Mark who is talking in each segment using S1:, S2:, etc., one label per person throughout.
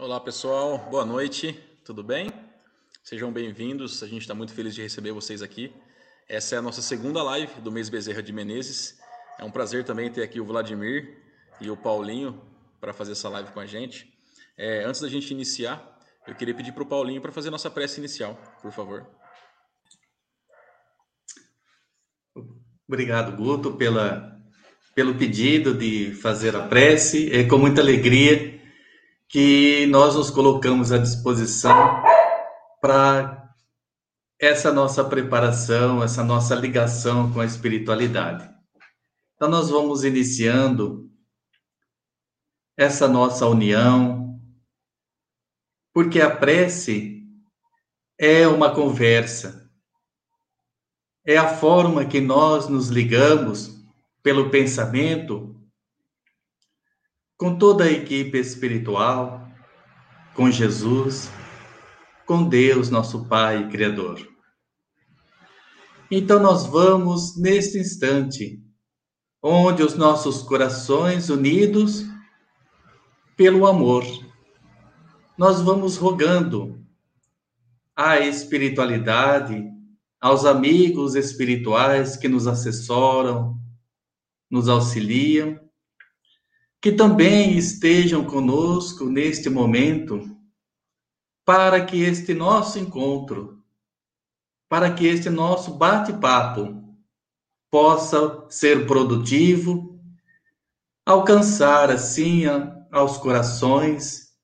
S1: Olá pessoal, boa noite, tudo bem? Sejam bem-vindos, a gente está muito feliz de receber vocês aqui. Essa é a nossa segunda live do mês Bezerra de Menezes. É um prazer também ter aqui o Vladimir e o Paulinho para fazer essa live com a gente. É, antes da gente iniciar, eu queria pedir para o Paulinho para fazer nossa prece inicial, por favor.
S2: Obrigado, Guto, pela, pelo pedido de fazer a prece. É com muita alegria que nós nos colocamos à disposição para essa nossa preparação, essa nossa ligação com a espiritualidade. Então, nós vamos iniciando essa nossa união, porque a prece é uma conversa, é a forma que nós nos ligamos pelo pensamento com toda a equipe espiritual, com Jesus, com Deus, nosso Pai e Criador. Então, nós vamos, neste instante, onde os nossos corações unidos pelo amor, nós vamos rogando à espiritualidade, aos amigos espirituais que nos assessoram, nos auxiliam, que também estejam conosco neste momento, para que este nosso encontro, para que este nosso bate-papo possa ser produtivo, alcançar assim aos corações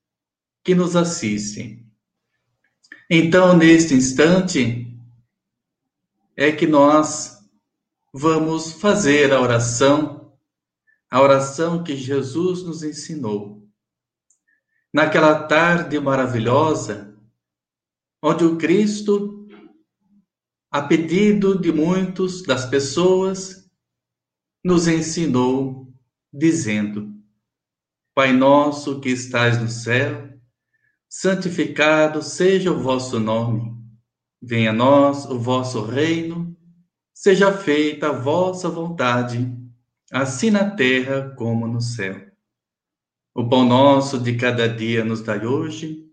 S2: que nos assistem. Então, neste instante, é que nós vamos fazer a oração a oração que Jesus nos ensinou. Naquela tarde maravilhosa, onde o Cristo, a pedido de muitos das pessoas, nos ensinou, dizendo: Pai nosso que estais no céu, santificado seja o vosso nome. Venha a nós o vosso reino, seja feita a vossa vontade assim na terra como no céu. O pão nosso de cada dia nos dai hoje.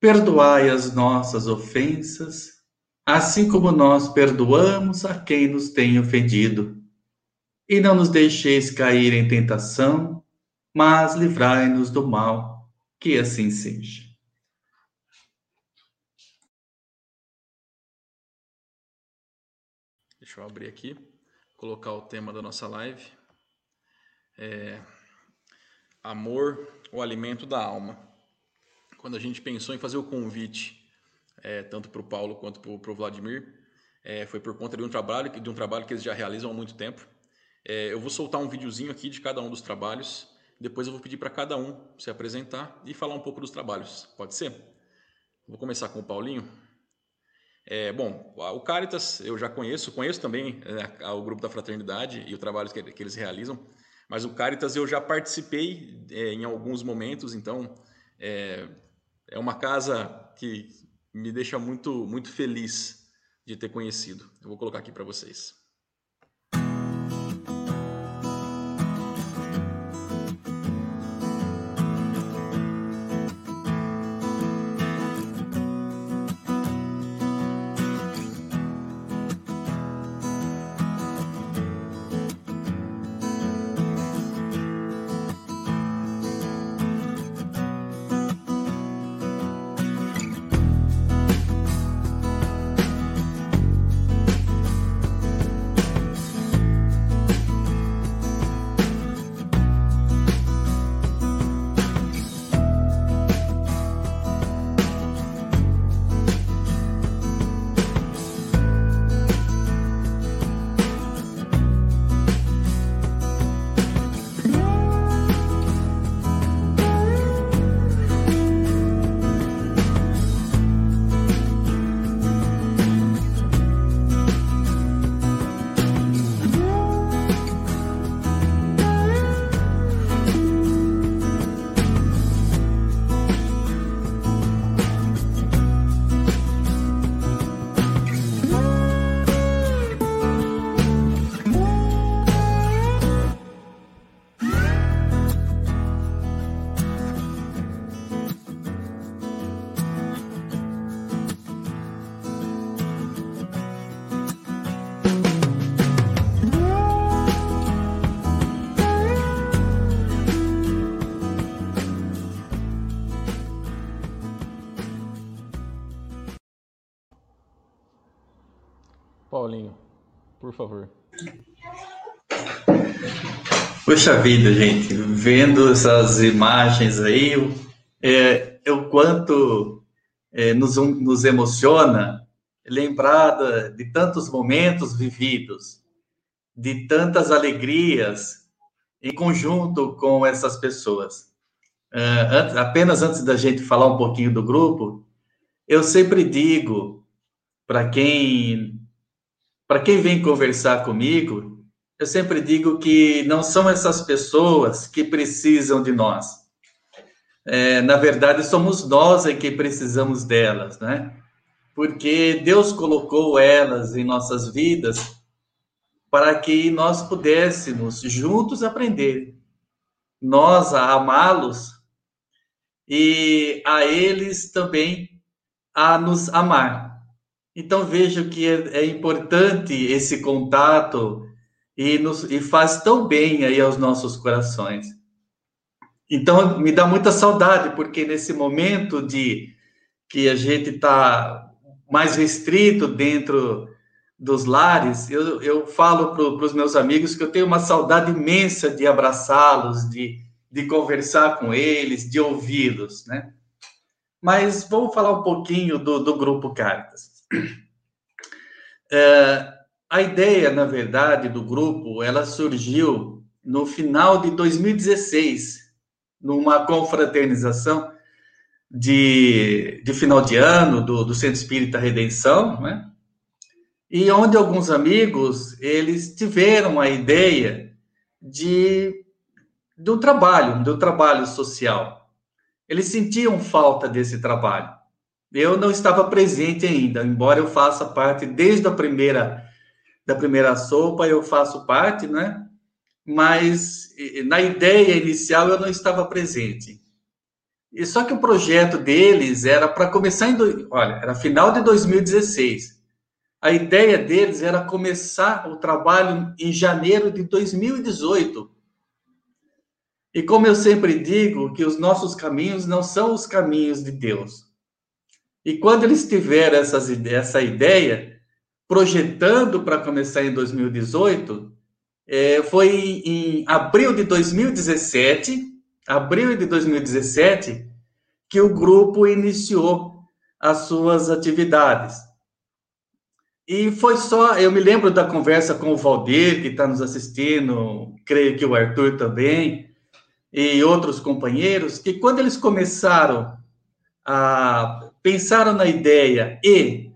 S2: Perdoai as nossas ofensas, assim como nós perdoamos a quem nos tem ofendido. E não nos deixeis cair em tentação, mas livrai-nos do mal, que assim seja.
S1: Deixa eu abrir aqui colocar o tema da nossa live. É, amor, o alimento da alma. Quando a gente pensou em fazer o convite, é, tanto para o Paulo quanto para o Vladimir, é, foi por conta de um trabalho de um trabalho que eles já realizam há muito tempo. É, eu vou soltar um videozinho aqui de cada um dos trabalhos. Depois eu vou pedir para cada um se apresentar e falar um pouco dos trabalhos. Pode ser? Vou começar com o Paulinho. É, bom, o Caritas eu já conheço, conheço também né, o grupo da Fraternidade e o trabalho que, que, eles realizam, mas o Caritas eu já participei é, em alguns momentos, então é, é uma casa que me deixa muito, muito feliz de ter conhecido. Eu vou colocar aqui para vocês.
S2: Puxa vida, gente, vendo essas imagens aí, é, o quanto é, nos, nos emociona lembrar de tantos momentos vividos, de tantas alegrias em conjunto com essas pessoas. Uh, apenas antes da gente falar um pouquinho do grupo, eu sempre digo para quem para quem vem conversar comigo eu sempre digo que não são essas pessoas que precisam de nós. É, na verdade, somos nós é que precisamos delas, né? Porque Deus colocou elas em nossas vidas para que nós pudéssemos juntos aprender, nós a amá-los e a eles também a nos amar. Então vejo que é, é importante esse contato e, nos, e faz tão bem aí aos nossos corações. Então, me dá muita saudade, porque nesse momento de que a gente está mais restrito dentro dos lares, eu, eu falo para os meus amigos que eu tenho uma saudade imensa de abraçá-los, de, de conversar com eles, de ouvi-los, né? Mas vamos falar um pouquinho do, do Grupo Cartas. É, a ideia, na verdade, do grupo, ela surgiu no final de 2016, numa confraternização de, de final de ano do, do Centro Espírita Redenção, né? E onde alguns amigos, eles tiveram a ideia de do trabalho, do trabalho social. Eles sentiam falta desse trabalho. Eu não estava presente ainda, embora eu faça parte desde a primeira da primeira sopa, eu faço parte, né? Mas na ideia inicial eu não estava presente. E só que o projeto deles era para começar em, olha, era final de 2016. A ideia deles era começar o trabalho em janeiro de 2018. E como eu sempre digo, que os nossos caminhos não são os caminhos de Deus. E quando eles tiveram essas, essa ideia, projetando para começar em 2018 é, foi em abril de 2017, abril de 2017, que o grupo iniciou as suas atividades. E foi só, eu me lembro da conversa com o Valdir, que está nos assistindo, creio que o Arthur também, e outros companheiros, que quando eles começaram a pensaram na ideia e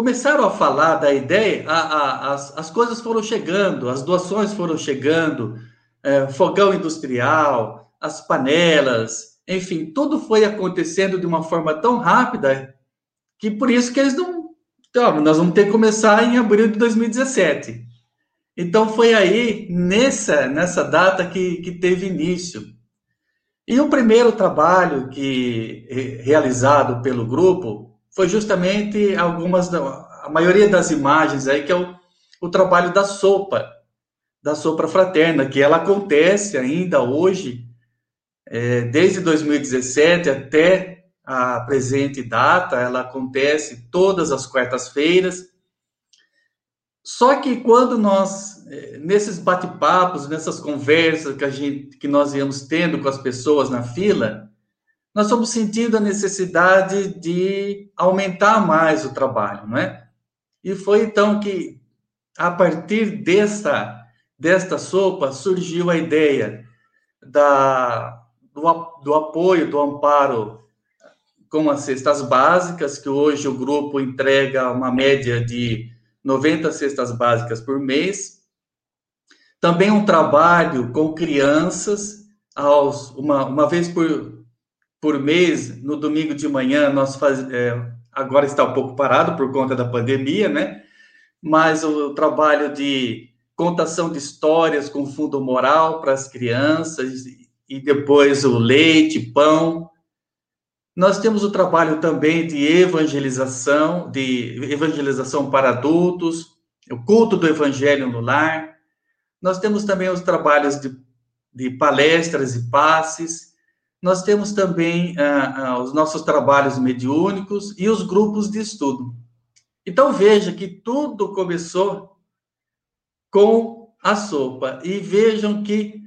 S2: começaram a falar da ideia, a, a, as, as coisas foram chegando, as doações foram chegando, é, fogão industrial, as panelas, enfim, tudo foi acontecendo de uma forma tão rápida que por isso que eles não. Então, nós vamos ter que começar em abril de 2017. Então foi aí, nessa, nessa data, que, que teve início. E o primeiro trabalho que realizado pelo grupo foi justamente algumas, a maioria das imagens aí, que é o, o trabalho da sopa, da sopa fraterna, que ela acontece ainda hoje, é, desde 2017 até a presente data, ela acontece todas as quartas-feiras. Só que quando nós, é, nesses bate-papos, nessas conversas que, a gente, que nós íamos tendo com as pessoas na fila, nós estamos sentindo a necessidade de aumentar mais o trabalho, não é? E foi então que, a partir desta, desta sopa, surgiu a ideia da, do, do apoio, do amparo com as cestas básicas, que hoje o grupo entrega uma média de 90 cestas básicas por mês. Também um trabalho com crianças, aos, uma, uma vez por, por mês, no domingo de manhã, nós faz, é, agora está um pouco parado por conta da pandemia, né? Mas o trabalho de contação de histórias com fundo moral para as crianças e depois o leite, pão. Nós temos o trabalho também de evangelização, de evangelização para adultos, o culto do evangelho no lar. Nós temos também os trabalhos de, de palestras e passes nós temos também ah, ah, os nossos trabalhos mediúnicos e os grupos de estudo. Então veja que tudo começou com a sopa e vejam que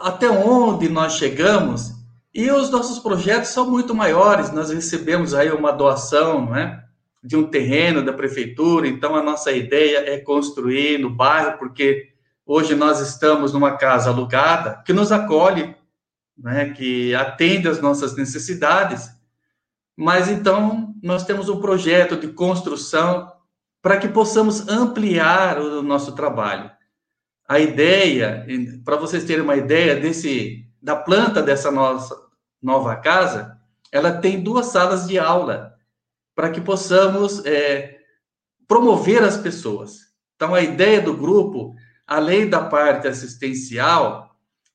S2: até onde nós chegamos e os nossos projetos são muito maiores. Nós recebemos aí uma doação, não é? De um terreno da prefeitura, então a nossa ideia é construir no bairro, porque hoje nós estamos numa casa alugada que nos acolhe, né, que atende às nossas necessidades. Mas então nós temos um projeto de construção para que possamos ampliar o nosso trabalho. A ideia, para vocês terem uma ideia desse da planta dessa nossa nova casa, ela tem duas salas de aula para que possamos é, promover as pessoas. Então, a ideia do grupo, além da parte assistencial,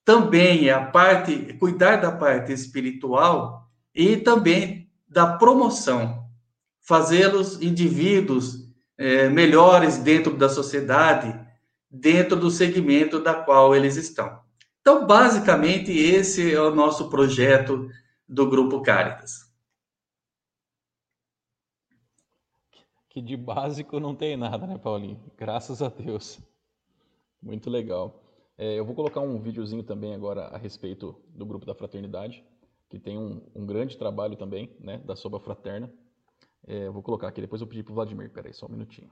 S2: também é a parte, cuidar da parte espiritual e também da promoção, fazê-los indivíduos é, melhores dentro da sociedade, dentro do segmento da qual eles estão. Então, basicamente, esse é o nosso projeto do Grupo Caritas.
S1: Que de básico não tem nada, né, Paulinho? Graças a Deus. Muito legal. É, eu vou colocar um videozinho também agora a respeito do Grupo da Fraternidade, que tem um, um grande trabalho também, né, da Soba Fraterna. É, eu vou colocar aqui, depois eu pedi para o Vladimir. Peraí, só um minutinho.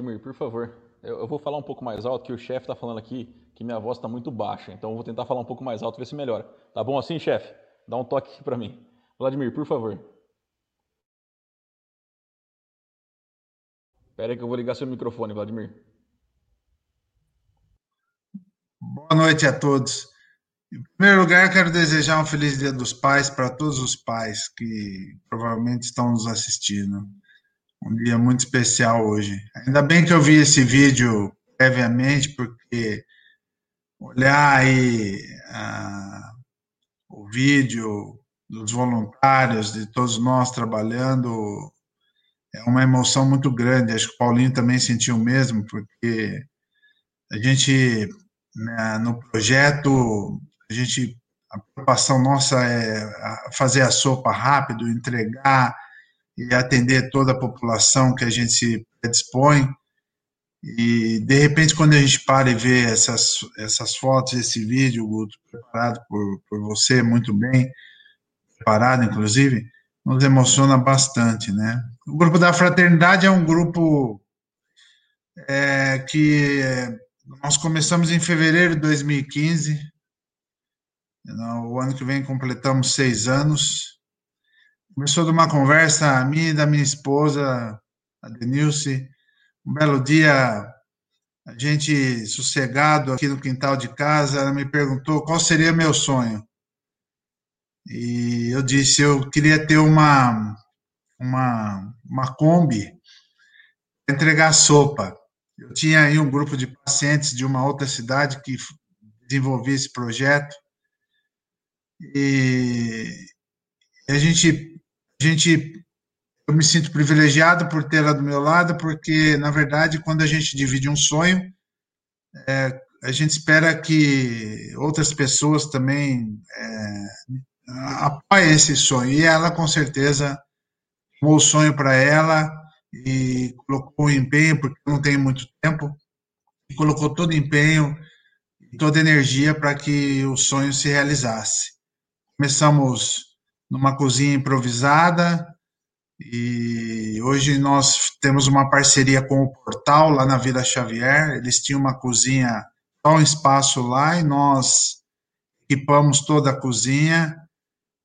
S1: Vladimir, por favor, eu, eu, vou falar um pouco mais alto, que o chefe está falando aqui que minha voz está muito baixa, então eu vou tentar falar um pouco mais alto, ver se melhora. Tá bom assim, chefe? Dá um toque aqui para mim. Vladimir, por favor. Espera aí que eu vou ligar seu microfone, Vladimir.
S3: Boa noite a todos. Em primeiro lugar, quero desejar um feliz Dia dos Pais para todos os pais que provavelmente estão nos assistindo um dia muito especial hoje. Ainda bem que eu vi esse vídeo previamente, porque olhar aí ah, o vídeo dos voluntários, de todos nós trabalhando, é uma emoção muito grande. Acho que o Paulinho também sentiu o mesmo, porque a gente, né, no projeto, a gente, a preocupação nossa é fazer a sopa rápido, entregar, e atender toda a população que a gente se dispõe. E, de repente, quando a gente para e vê essas, essas fotos, esse vídeo, Guto, preparado por, por você, muito bem, preparado, inclusive, nos emociona bastante, né? O Grupo da Fraternidade é um grupo é, que nós começamos em fevereiro de 2015, o ano que vem completamos seis anos, Começou de uma conversa, a mim e da minha esposa, a Denilce. Um belo dia, a gente sossegado aqui no quintal de casa, ela me perguntou qual seria meu sonho. E eu disse, eu queria ter uma, uma, uma Kombi entregar sopa. Eu tinha aí um grupo de pacientes de uma outra cidade que desenvolvia esse projeto e a gente, gente, eu me sinto privilegiado por tê-la do meu lado, porque na verdade quando a gente divide um sonho, é, a gente espera que outras pessoas também é, apoiem esse sonho. E ela com certeza tomou o sonho para ela e colocou o empenho, porque não tem muito tempo, e colocou todo o empenho e toda a energia para que o sonho se realizasse. Começamos numa cozinha improvisada e hoje nós temos uma parceria com o Portal lá na Vila Xavier. Eles tinham uma cozinha, só um espaço lá e nós equipamos toda a cozinha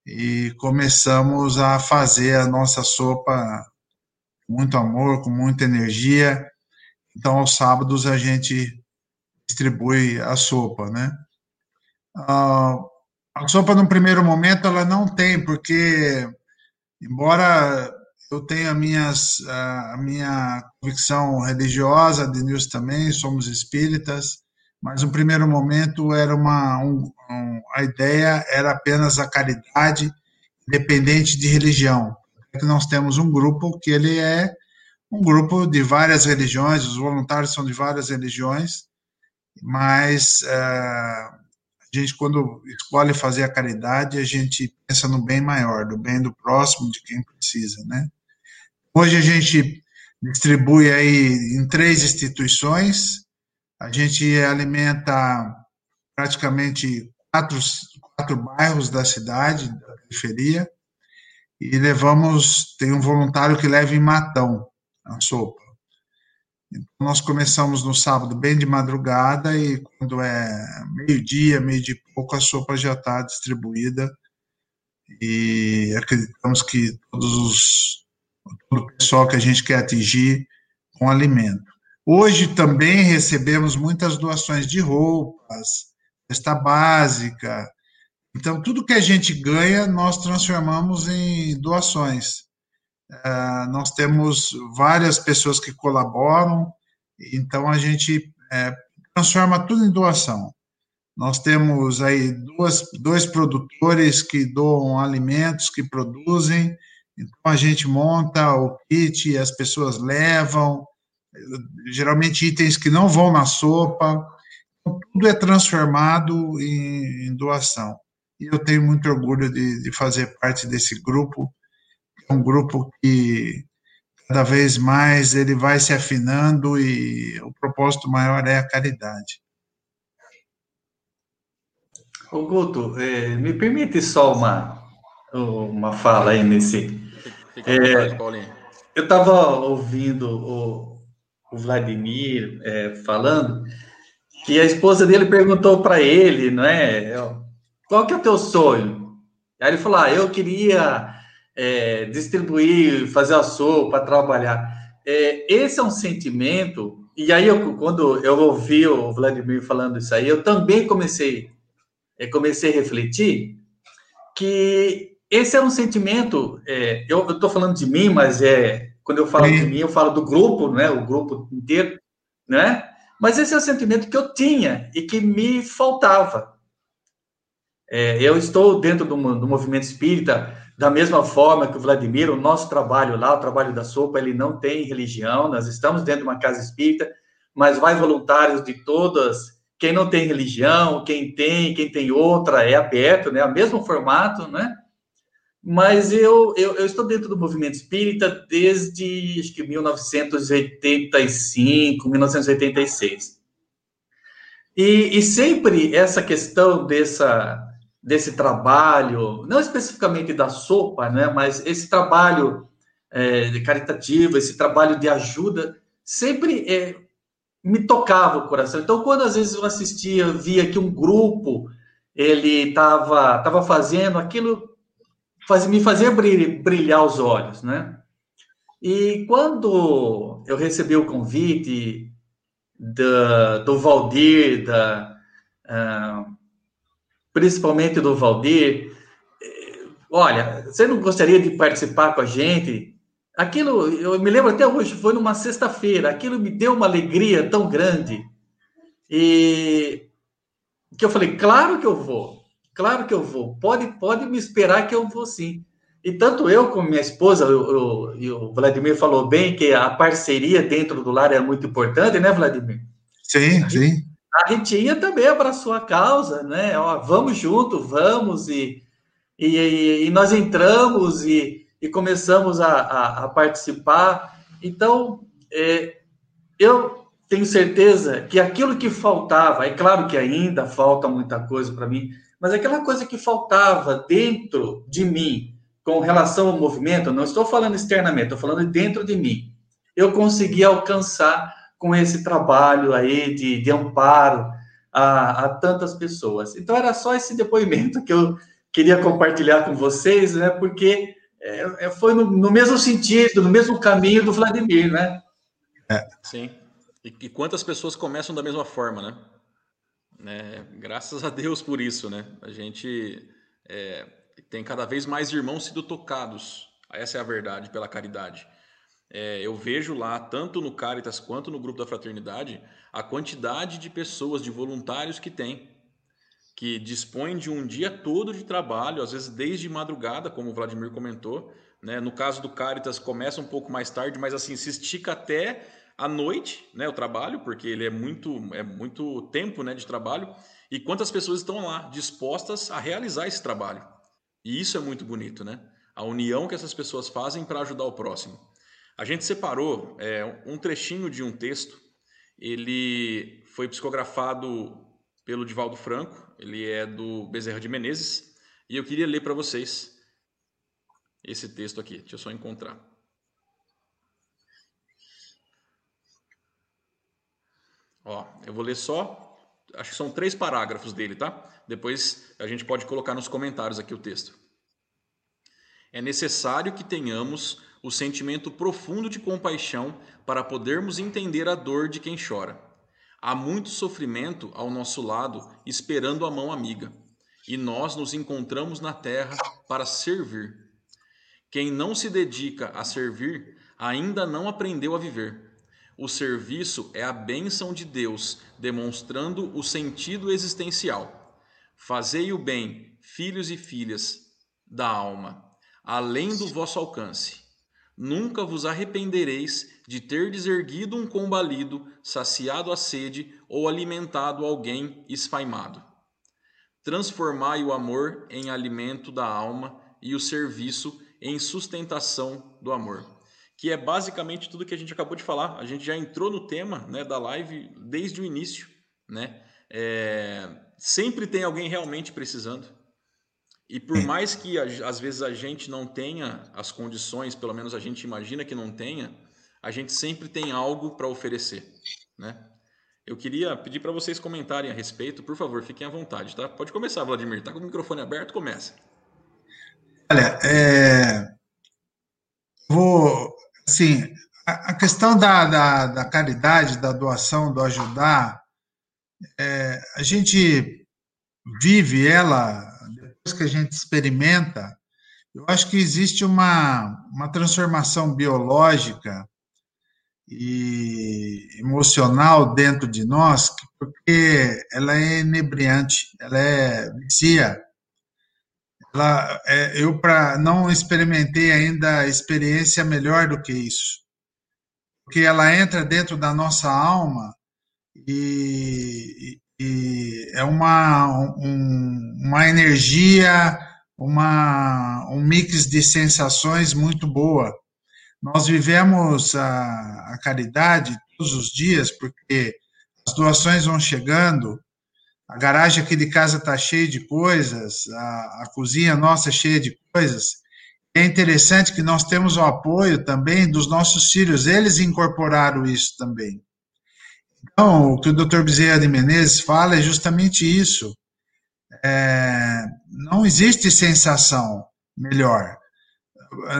S3: e começamos a fazer a nossa sopa com muito amor, com muita energia. Então, aos sábados a gente distribui a sopa, né? Ah, a sopa, no primeiro momento, ela não tem, porque, embora eu tenha minhas, a minha convicção religiosa, Denilson também, somos espíritas, mas no primeiro momento era uma, um, um, a ideia era apenas a caridade, independente de religião. Nós temos um grupo que ele é um grupo de várias religiões, os voluntários são de várias religiões, mas uh, gente, quando escolhe fazer a caridade, a gente pensa no bem maior, do bem do próximo, de quem precisa, né? Hoje a gente distribui aí em três instituições, a gente alimenta praticamente quatro, quatro bairros da cidade, da periferia, e levamos, tem um voluntário que leva em Matão a sopa. Nós começamos no sábado bem de madrugada e quando é meio-dia, meio de pouco, a sopa já está distribuída e acreditamos que todos os, todo o pessoal que a gente quer atingir com alimento. Hoje também recebemos muitas doações de roupas, cesta básica. Então, tudo que a gente ganha, nós transformamos em doações. É, nós temos várias pessoas que colaboram, então a gente é, transforma tudo em doação. Nós temos aí duas, dois produtores que doam alimentos, que produzem, então a gente monta o kit, as pessoas levam, geralmente itens que não vão na sopa, então, tudo é transformado em, em doação. E eu tenho muito orgulho de, de fazer parte desse grupo, é um grupo que cada vez mais ele vai se afinando e o propósito maior é a caridade.
S2: Ô Guto, é, me permite só uma, uma fala aí nesse. Fica, é, eu estava ouvindo o, o Vladimir é, falando que a esposa dele perguntou para ele, não é? Qual que é o teu sonho? Aí ele falou: ah, eu queria é, distribuir, fazer a sopa, trabalhar. É, esse é um sentimento, e aí eu, quando eu ouvi o Vladimir falando isso aí, eu também comecei, é, comecei a refletir que esse é um sentimento, é, eu estou falando de mim, mas é quando eu falo Sim. de mim, eu falo do grupo, né, o grupo inteiro, né? Mas esse é o sentimento que eu tinha e que me faltava. É, eu estou dentro do, do movimento espírita da mesma forma que o Vladimir, o nosso trabalho lá, o trabalho da sopa, ele não tem religião, nós estamos dentro de uma casa espírita, mas vai voluntários de todas, quem não tem religião, quem tem, quem tem outra, é aberto, né? O mesmo formato, né? Mas eu, eu, eu estou dentro do movimento espírita desde, acho que 1985, 1986. E, e sempre essa questão dessa desse trabalho, não especificamente da sopa, né, mas esse trabalho é, caritativo, esse trabalho de ajuda, sempre é, me tocava o coração. Então, quando às vezes eu assistia, via que um grupo ele estava tava fazendo aquilo, faz, me fazia brilhar, brilhar os olhos, né? E quando eu recebi o convite da, do Valdir, da, uh, principalmente do Valdir. Olha, você não gostaria de participar com a gente aquilo, eu me lembro até hoje, foi numa sexta-feira, aquilo me deu uma alegria tão grande. E que eu falei, claro que eu vou, claro que eu vou, pode, pode me esperar que eu vou sim. E tanto eu como minha esposa, e o Vladimir falou bem que a parceria dentro do lar é muito importante, né, Vladimir?
S3: Sim, sim.
S2: A ia também abraçou a causa, né? Ó, vamos junto, vamos, e, e, e nós entramos e, e começamos a, a, a participar. Então, é, eu tenho certeza que aquilo que faltava, é claro que ainda falta muita coisa para mim, mas aquela coisa que faltava dentro de mim, com relação ao movimento, não estou falando externamente, estou falando dentro de mim. Eu consegui alcançar com esse trabalho aí de, de amparo a, a, tantas pessoas. Então, era só esse depoimento que eu queria compartilhar com vocês, né? Porque é, é foi no, no, mesmo sentido, no mesmo caminho do Vladimir, né?
S1: É. Sim. E, e, quantas pessoas começam da mesma forma, né? né? Graças a Deus por isso, né? A gente é, tem cada vez mais irmãos sendo tocados. Essa é a verdade, pela caridade. É, eu vejo lá, tanto no Caritas quanto no grupo da Fraternidade, a quantidade de pessoas, de voluntários que tem, que dispõem de um dia todo de trabalho, às vezes desde madrugada, como o Vladimir comentou. Né? No caso do Caritas, começa um pouco mais tarde, mas assim, se estica até à noite né, o trabalho, porque ele é muito, é muito tempo né, de trabalho. E quantas pessoas estão lá dispostas a realizar esse trabalho? E isso é muito bonito, né? A união que essas pessoas fazem para ajudar o próximo. A gente separou é, um trechinho de um texto. Ele foi psicografado pelo Divaldo Franco. Ele é do Bezerra de Menezes. E eu queria ler para vocês esse texto aqui. Deixa eu só encontrar. Ó, eu vou ler só acho que são três parágrafos dele, tá? Depois a gente pode colocar nos comentários aqui o texto. É necessário que tenhamos o sentimento profundo de compaixão para podermos entender a dor de quem chora. Há muito sofrimento ao nosso lado esperando a mão amiga, e nós nos encontramos na terra para servir. Quem não se dedica a servir ainda não aprendeu a viver. O serviço é a bênção de Deus, demonstrando o sentido existencial. Fazei o bem, filhos e filhas da alma, além do vosso alcance. Nunca vos arrependereis de ter deserguido um combalido, saciado a sede ou alimentado alguém esfaimado. Transformai o amor em alimento da alma e o serviço em sustentação do amor que é basicamente tudo que a gente acabou de falar. A gente já entrou no tema né, da live desde o início. Né? É, sempre tem alguém realmente precisando. E por mais que às vezes a gente não tenha as condições, pelo menos a gente imagina que não tenha, a gente sempre tem algo para oferecer. Né? Eu queria pedir para vocês comentarem a respeito, por favor, fiquem à vontade, tá? Pode começar, Vladimir. Tá com o microfone aberto, começa.
S3: Olha, é... vou Sim, a, questão da, da, da, caridade, da doação, do ajudar, é, a gente vive ela, que a gente experimenta, eu acho que existe uma, uma transformação biológica e emocional dentro de nós, porque ela é inebriante, ela é vicia. Ela, é, eu para não experimentei ainda experiência melhor do que isso, porque ela entra dentro da nossa alma e, e é uma um, uma energia, uma um mix de sensações muito boa. Nós vivemos a, a caridade todos os dias porque as doações vão chegando a garagem aqui de casa está cheia de coisas, a, a cozinha nossa é cheia de coisas. É interessante que nós temos o apoio também dos nossos filhos, eles incorporaram isso também. Então, o que o Dr. Bezerra de Menezes fala é justamente isso. É, não existe sensação melhor.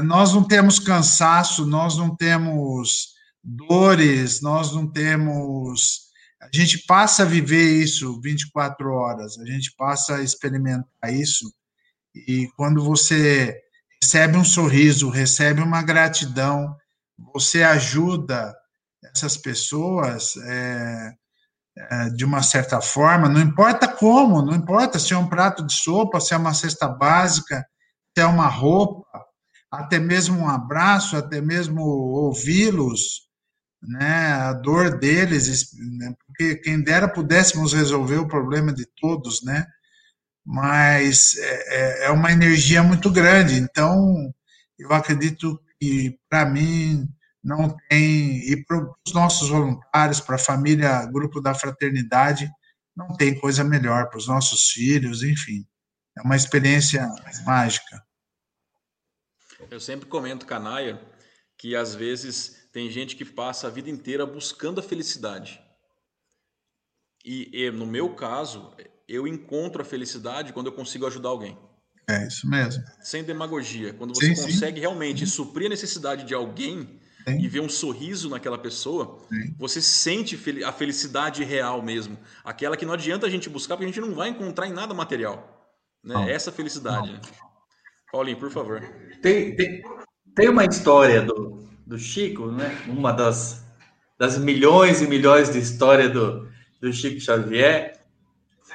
S3: Nós não temos cansaço, nós não temos dores, nós não temos a gente passa a viver isso 24 horas, a gente passa a experimentar isso, e quando você recebe um sorriso, recebe uma gratidão, você ajuda essas pessoas é, é, de uma certa forma, não importa como, não importa se é um prato de sopa, se é uma cesta básica, se é uma roupa, até mesmo um abraço, até mesmo ouvi-los, né, a dor deles, né, porque quem dera pudéssemos resolver o problema de todos, né? Mas é, é, é uma energia muito grande. Então, eu acredito que para mim não tem e para os nossos voluntários, para a família, grupo da fraternidade, não tem coisa melhor para os nossos filhos, enfim, é uma experiência mágica.
S1: Eu sempre comento, Canaia, que às vezes tem gente que passa a vida inteira buscando a felicidade. E, e, no meu caso, eu encontro a felicidade quando eu consigo ajudar alguém.
S3: É isso mesmo.
S1: Sem demagogia. Quando você sim, consegue sim. realmente suprir a necessidade de alguém sim. e ver um sorriso naquela pessoa, você sente a felicidade real mesmo. Aquela que não adianta a gente buscar, porque a gente não vai encontrar em nada material. Né? Essa felicidade. Né? Paulinho, por favor.
S2: Tem, tem, tem uma história do, do Chico, né? Uma das, das milhões e milhões de história do, do Chico Xavier,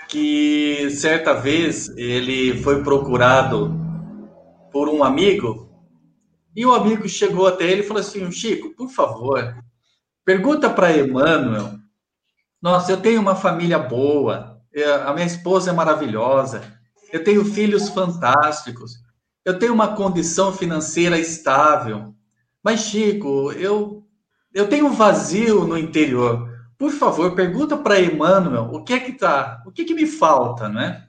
S2: que certa vez ele foi procurado por um amigo e o amigo chegou até ele e falou assim: Chico, por favor, pergunta para Emmanuel. Nossa, eu tenho uma família boa, a minha esposa é maravilhosa, eu tenho filhos fantásticos, eu tenho uma condição financeira estável. Mas, Chico, eu, eu tenho um vazio no interior. Por favor, pergunta para Emmanuel o que é que tá, o que, que me falta, né?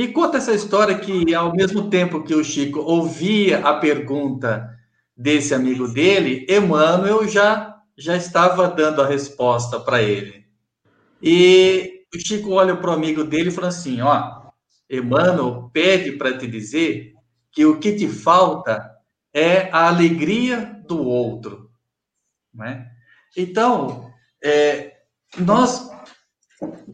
S2: E conta essa história que, ao mesmo tempo que o Chico ouvia a pergunta desse amigo dele, Emmanuel já, já estava dando a resposta para ele. E o Chico olha para o amigo dele e fala assim: Ó, Emmanuel pede para te dizer que o que te falta é a alegria do outro. Né? Então, é, nós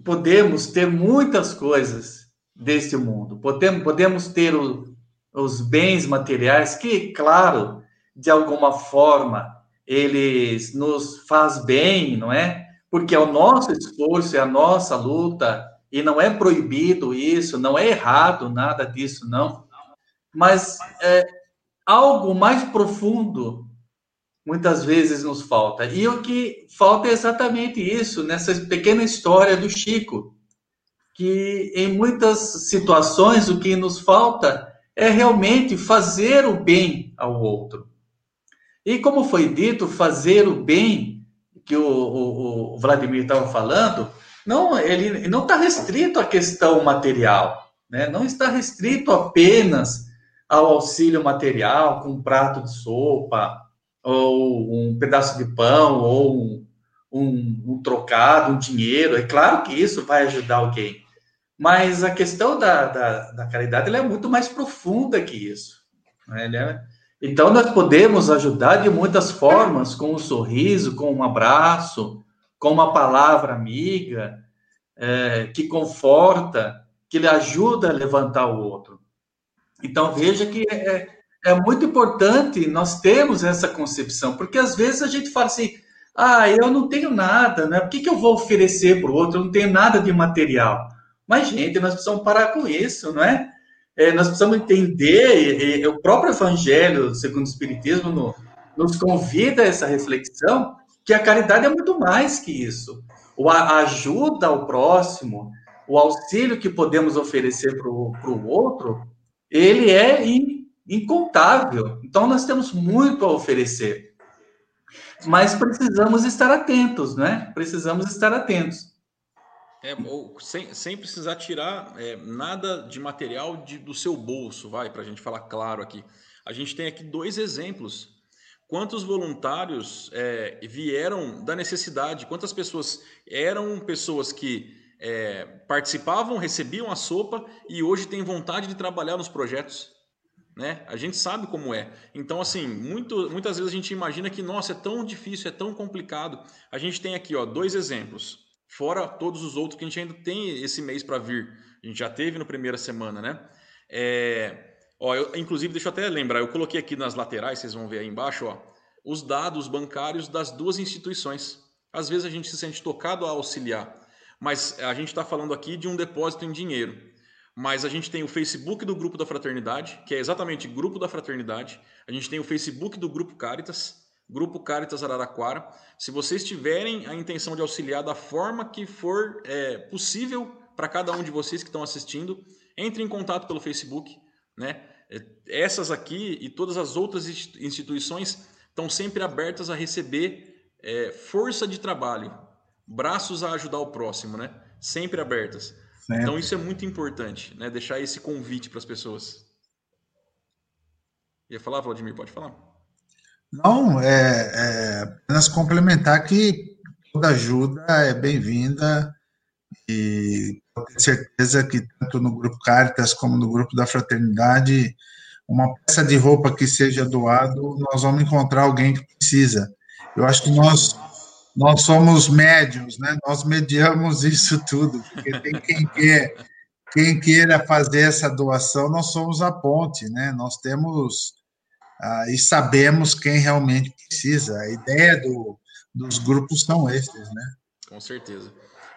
S2: podemos ter muitas coisas deste mundo, podemos, podemos ter o, os bens materiais que, claro, de alguma forma, eles nos faz bem, não é? Porque é o nosso esforço, é a nossa luta, e não é proibido isso, não é errado nada disso, não. Mas é, algo mais profundo muitas vezes nos falta. E o que falta é exatamente isso, nessa pequena história do Chico, que em muitas situações o que nos falta é realmente fazer o bem ao outro. E como foi dito, fazer o bem, que o, o, o Vladimir estava falando, não, ele não está restrito à questão material, né? não está restrito apenas ao auxílio material, com um prato de sopa, ou um pedaço de pão, ou um, um, um trocado, um dinheiro. É claro que isso vai ajudar alguém. Mas a questão da, da, da caridade é muito mais profunda que isso. Né? É... Então, nós podemos ajudar de muitas formas, com um sorriso, com um abraço, com uma palavra amiga, é, que conforta, que lhe ajuda a levantar o outro. Então veja que é, é muito importante nós termos essa concepção, porque às vezes a gente fala assim, ah, eu não tenho nada, né? Por que, que eu vou oferecer para o outro? Eu não tenho nada de material. Mas, gente, nós precisamos parar com isso, não é? é nós precisamos entender, e, o próprio Evangelho, segundo o Espiritismo, no, nos convida a essa reflexão, que a caridade é muito mais que isso. O, a ajuda ao próximo, o auxílio que podemos oferecer para o outro, ele é incontável. Então, nós temos muito a oferecer. Mas precisamos estar atentos, né? Precisamos estar atentos.
S1: É, ou sem, sem precisar tirar é, nada de material de, do seu bolso, vai, para a gente falar claro aqui. A gente tem aqui dois exemplos. Quantos voluntários é, vieram da necessidade? Quantas pessoas eram pessoas que é, participavam, recebiam a sopa e hoje têm vontade de trabalhar nos projetos. Né? A gente sabe como é. Então, assim, muito, muitas vezes a gente imagina que, nossa, é tão difícil, é tão complicado. A gente tem aqui ó, dois exemplos, fora todos os outros que a gente ainda tem esse mês para vir. A gente já teve no primeira semana, né? É, Ó, eu, inclusive, deixa eu até lembrar, eu coloquei aqui nas laterais, vocês vão ver aí embaixo, ó, os dados bancários das duas instituições. Às vezes a gente se sente tocado a auxiliar, mas a gente está falando aqui de um depósito em dinheiro. Mas a gente tem o Facebook do Grupo da Fraternidade, que é exatamente Grupo da Fraternidade. A gente tem o Facebook do Grupo Caritas, Grupo Caritas Araraquara. Se vocês tiverem a intenção de auxiliar da forma que for é, possível para cada um de vocês que estão assistindo, entre em contato pelo Facebook. Né? Essas aqui e todas as outras instituições estão sempre abertas a receber é, força de trabalho, braços a ajudar o próximo, né? Sempre abertas. Então isso é muito importante, né? Deixar esse convite para as pessoas. Ia falar, Vladimir? Pode falar.
S3: Não, é, é apenas complementar que toda ajuda é bem-vinda e tenho certeza que tanto no grupo Caritas como no grupo da Fraternidade uma peça de roupa que seja doado, nós vamos encontrar alguém que precisa. Eu acho que nós nós somos médios, né? Nós mediamos isso tudo, porque tem quem quer quem queira fazer essa doação, nós somos a ponte, né? Nós temos ah, e sabemos quem realmente precisa. A ideia do, dos grupos são esses, né?
S1: Com certeza.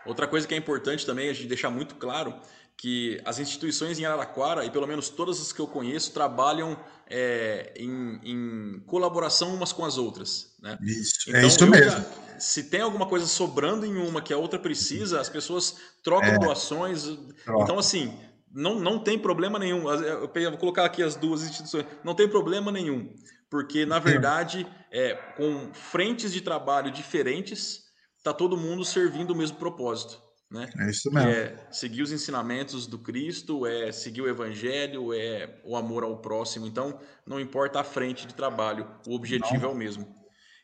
S1: Outra coisa que é importante também a gente deixar muito claro que as instituições em Araraquara, e pelo menos todas as que eu conheço, trabalham é, em, em, colaboração umas com as outras. Né?
S3: Isso, é então, é isso mesmo. Já,
S1: se tem alguma coisa sobrando em uma que a outra precisa, as pessoas trocam é, doações. Troca. Então, assim, não, não tem problema nenhum. Eu vou colocar aqui as duas instituições. Não tem problema nenhum. Porque, na verdade, é, com frentes de trabalho diferentes, está todo mundo servindo o mesmo propósito. Né?
S3: É isso mesmo.
S1: é seguir os ensinamentos do Cristo, é seguir o Evangelho, é o amor ao próximo. Então, não importa a frente de trabalho, o objetivo não. é o mesmo.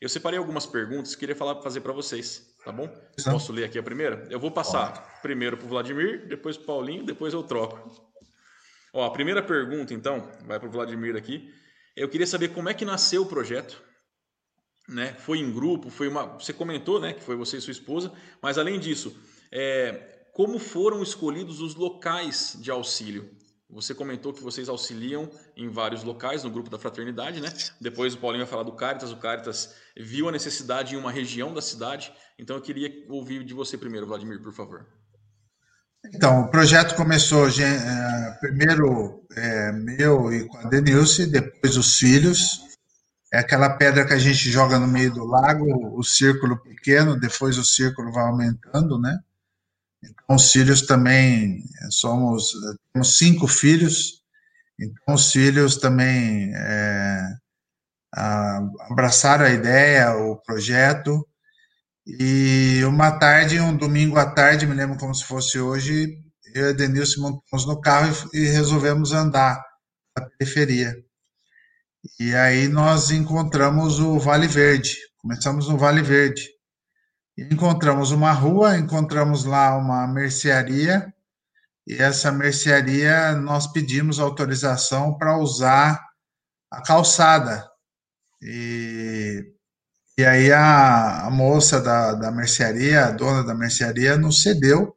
S1: Eu separei algumas perguntas que queria falar, fazer para vocês, tá bom? Posso ler aqui a primeira? Eu vou passar primeiro para o Vladimir, depois para o Paulinho, depois eu troco. Ó, a primeira pergunta, então, vai para o Vladimir aqui. Eu queria saber como é que nasceu o projeto, né? Foi em grupo, foi uma. Você comentou, né, que foi você e sua esposa, mas além disso, é, como foram escolhidos os locais de auxílio? Você comentou que vocês auxiliam em vários locais no grupo da fraternidade, né? Depois o Paulinho vai falar do Caritas. O Caritas viu a necessidade em uma região da cidade. Então eu queria ouvir de você primeiro, Vladimir, por favor.
S3: Então, o projeto começou é, primeiro é, meu e com a Denilce, depois os filhos. É aquela pedra que a gente joga no meio do lago, o círculo pequeno, depois o círculo vai aumentando, né? Então, os filhos também, somos, temos cinco filhos, então os filhos também é, abraçaram a ideia, o projeto, e uma tarde, um domingo à tarde, me lembro como se fosse hoje, eu e Denilson montamos no carro e resolvemos andar na periferia. E aí nós encontramos o Vale Verde, começamos no Vale Verde. Encontramos uma rua, encontramos lá uma mercearia, e essa mercearia nós pedimos autorização para usar a calçada. E, e aí a, a moça da, da mercearia, a dona da mercearia, nos cedeu.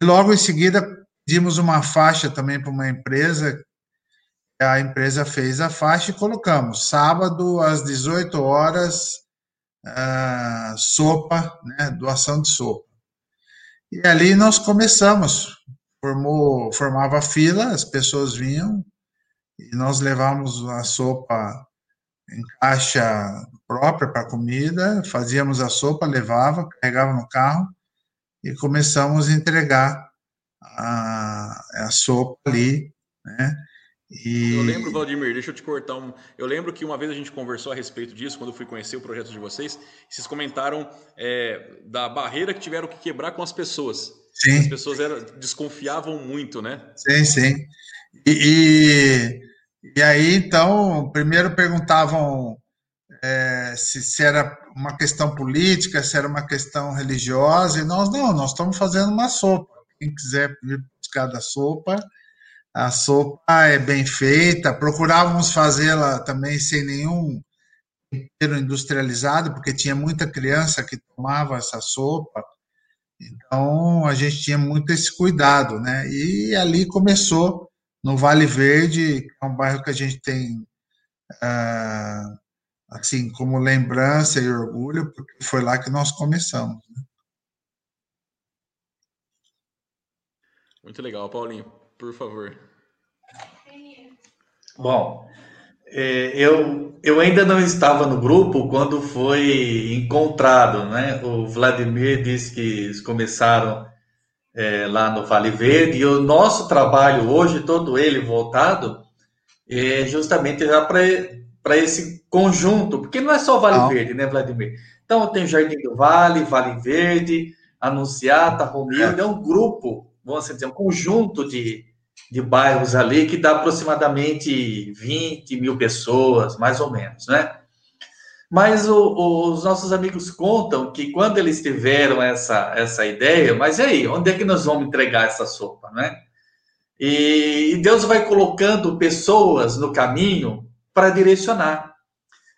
S3: Logo em seguida pedimos uma faixa também para uma empresa. A empresa fez a faixa e colocamos sábado às 18 horas uh, sopa, né, doação de sopa. E ali nós começamos, formou, formava fila, as pessoas vinham e nós levávamos a sopa em caixa própria para comida, fazíamos a sopa, levava, carregava no carro e começamos a entregar a, a sopa ali, né?
S1: E... Eu lembro, Vladimir, deixa eu te cortar um. Eu lembro que uma vez a gente conversou a respeito disso, quando eu fui conhecer o projeto de vocês, vocês comentaram é, da barreira que tiveram que quebrar com as pessoas.
S3: Sim.
S1: As pessoas eram, desconfiavam muito, né?
S3: Sim, sim. E, e, e aí, então, primeiro perguntavam é, se, se era uma questão política, se era uma questão religiosa, e nós não, nós estamos fazendo uma sopa. Quem quiser vir buscar da sopa, a sopa é bem feita. Procurávamos fazê-la também sem nenhum tempero industrializado, porque tinha muita criança que tomava essa sopa. Então a gente tinha muito esse cuidado, né? E ali começou no Vale Verde, é um bairro que a gente tem ah, assim como lembrança e orgulho, porque foi lá que nós começamos. Né?
S1: Muito legal, Paulinho. Por favor.
S2: Bom, é, eu, eu ainda não estava no grupo quando foi encontrado, né? O Vladimir disse que eles começaram é, lá no Vale Verde e o nosso trabalho hoje, todo ele voltado, é justamente já para esse conjunto, porque não é só Vale não. Verde, né, Vladimir? Então tem Jardim do Vale, Vale Verde, Anunciata, Romildo, é. é um grupo vamos dizer, um conjunto de, de bairros ali que dá aproximadamente 20 mil pessoas, mais ou menos, né? Mas o, os nossos amigos contam que quando eles tiveram essa, essa ideia, mas e aí, onde é que nós vamos entregar essa sopa, né? E, e Deus vai colocando pessoas no caminho para direcionar.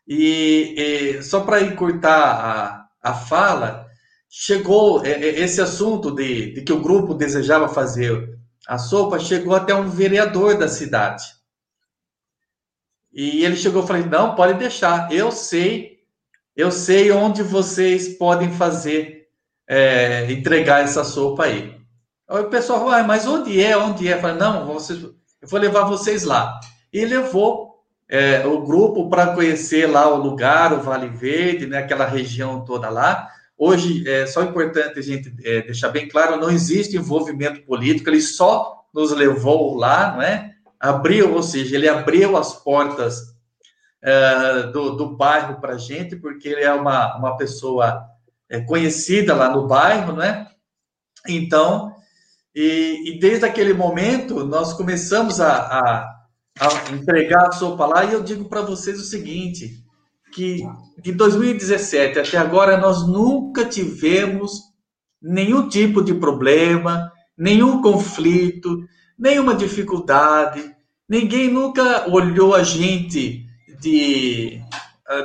S2: E, e só para encurtar a, a fala, chegou é, é, esse assunto de, de que o grupo desejava fazer a sopa, chegou até um vereador da cidade. E ele chegou e falou: não, pode deixar, eu sei, eu sei onde vocês podem fazer, é, entregar essa sopa aí. Aí o pessoal falou: ah, mas onde é? Onde é? Eu falei: não, vocês, eu vou levar vocês lá. E levou é, o grupo para conhecer lá o lugar, o Vale Verde, né, aquela região toda lá. Hoje, é só importante a gente é, deixar bem claro, não existe envolvimento político, ele só nos levou lá, não é? Abriu, ou seja, ele abriu as portas é, do, do bairro para a gente, porque ele é uma, uma pessoa é, conhecida lá no bairro, né? Então, e, e, desde aquele momento, nós começamos a, a, a entregar a sopa lá, e eu digo para vocês o seguinte: que de 2017 até agora nós nunca tivemos nenhum tipo de problema, nenhum conflito, nenhuma dificuldade. Ninguém nunca olhou a gente de,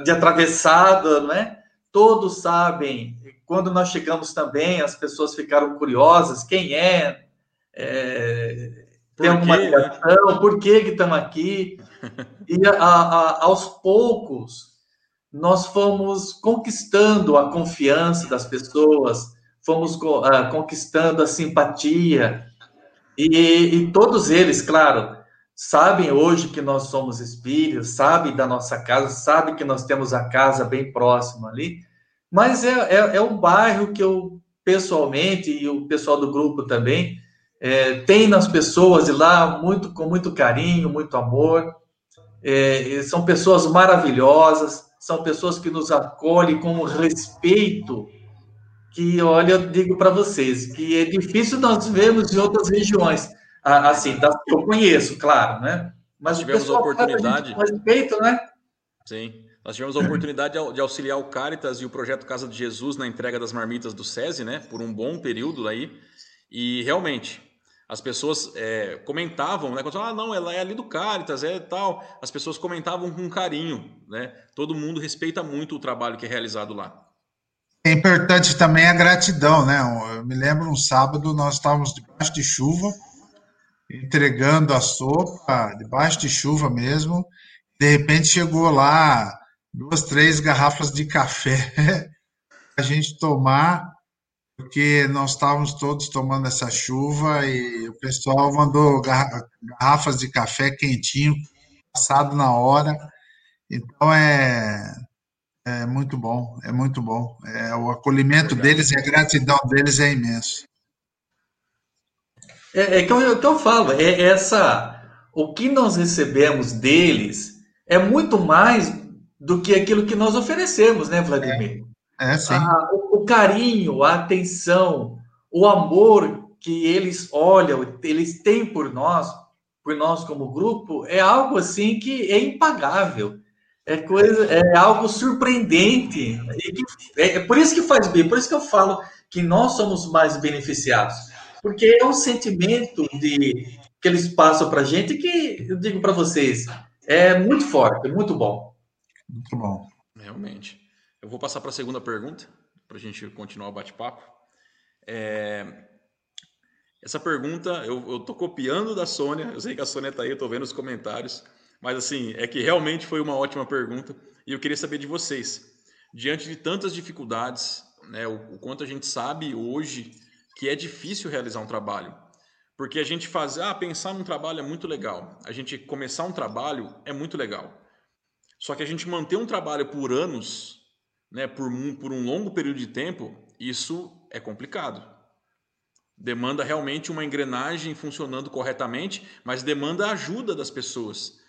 S2: de atravessada, não é? Todos sabem. Quando nós chegamos também, as pessoas ficaram curiosas. Quem é? é tem alguma ligação? Por que que estamos aqui? E a, a, aos poucos nós fomos conquistando a confiança das pessoas, fomos uh, conquistando a simpatia, e, e, todos eles, claro, sabem hoje que nós somos espíritos, sabem da nossa casa, sabem que nós temos a casa bem próxima ali, mas é, é, é um bairro que eu, pessoalmente, e o pessoal do grupo também, é, tem nas pessoas e lá muito, com muito carinho, muito amor, é, são pessoas maravilhosas, são pessoas que nos acolhem com respeito, que, olha, eu digo para vocês, que é difícil nós vermos em outras regiões, assim, das que eu conheço, claro, né?
S1: Mas tivemos a oportunidade...
S2: Com respeito, né?
S1: Sim. Nós tivemos a oportunidade de auxiliar o Caritas e o projeto Casa de Jesus na entrega das marmitas do SESI, né? Por um bom período aí. E realmente, as pessoas é, comentavam, né? Ah, não, ela é ali do Caritas, é tal. As pessoas comentavam com carinho, né? Todo mundo respeita muito o trabalho que é realizado lá.
S3: É importante também a gratidão, né? Eu me lembro um sábado nós estávamos debaixo de chuva, entregando a sopa, debaixo de chuva mesmo. De repente chegou lá duas, três garrafas de café a gente tomar porque nós estávamos todos tomando essa chuva e o pessoal mandou garrafas de café quentinho, passado na hora. Então é, é muito bom, é muito bom. É, o acolhimento deles e a gratidão deles é imenso.
S2: É, é que, eu, que eu falo, é essa o que nós recebemos deles é muito mais do que aquilo que nós oferecemos, né, Vladimir?
S3: É, sim. Ah,
S2: o, o, carinho, a atenção, o amor que eles olham, eles têm por nós, por nós como grupo, é algo assim que é impagável. É coisa, é algo surpreendente. É, é por isso que faz bem, por isso que eu falo que nós somos mais beneficiados. Porque é um sentimento de que eles passam para a gente que eu digo para vocês, é muito forte, muito bom.
S3: Muito bom.
S1: Realmente. Eu vou passar para a segunda pergunta, para a gente continuar o bate-papo. É... Essa pergunta eu, eu tô copiando da Sônia, eu sei que a Sônia está aí, eu tô vendo os comentários, mas assim, é que realmente foi uma ótima pergunta e eu queria saber de vocês. Diante de tantas dificuldades, né, o, o quanto a gente sabe hoje que é difícil realizar um trabalho. Porque a gente fazer, ah, pensar num trabalho é muito legal. A gente começar um trabalho é muito legal. Só que a gente manter um trabalho por anos, né, por um, por um longo período de tempo, isso é complicado. Demanda realmente uma engrenagem funcionando corretamente, mas demanda a ajuda das pessoas.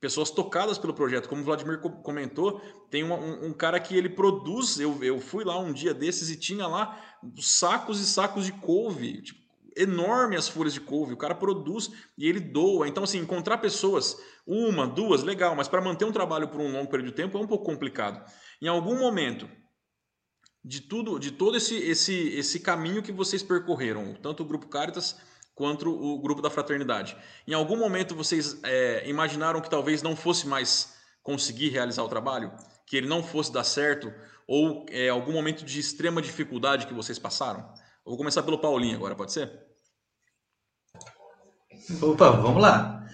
S1: Pessoas tocadas pelo projeto. Como o Vladimir comentou, tem um, um, cara que ele produz. Eu, eu fui lá um dia desses e tinha lá sacos e sacos de couve. Tipo, enorme as folhas de couve. O cara produz e ele doa. Então, assim, encontrar pessoas, uma, duas, legal, mas para manter um trabalho por um longo período de tempo é um pouco complicado. Em algum momento, de tudo, de todo esse, esse, esse caminho que vocês percorreram, tanto o Grupo Caritas quanto o Grupo da Fraternidade. Em algum momento vocês é, imaginaram que talvez não fosse mais conseguir realizar o trabalho? Que ele não fosse dar certo? Ou é, algum momento de extrema dificuldade que vocês passaram? Vou começar pelo Paulinho agora, pode ser?
S2: Opa, vamos lá.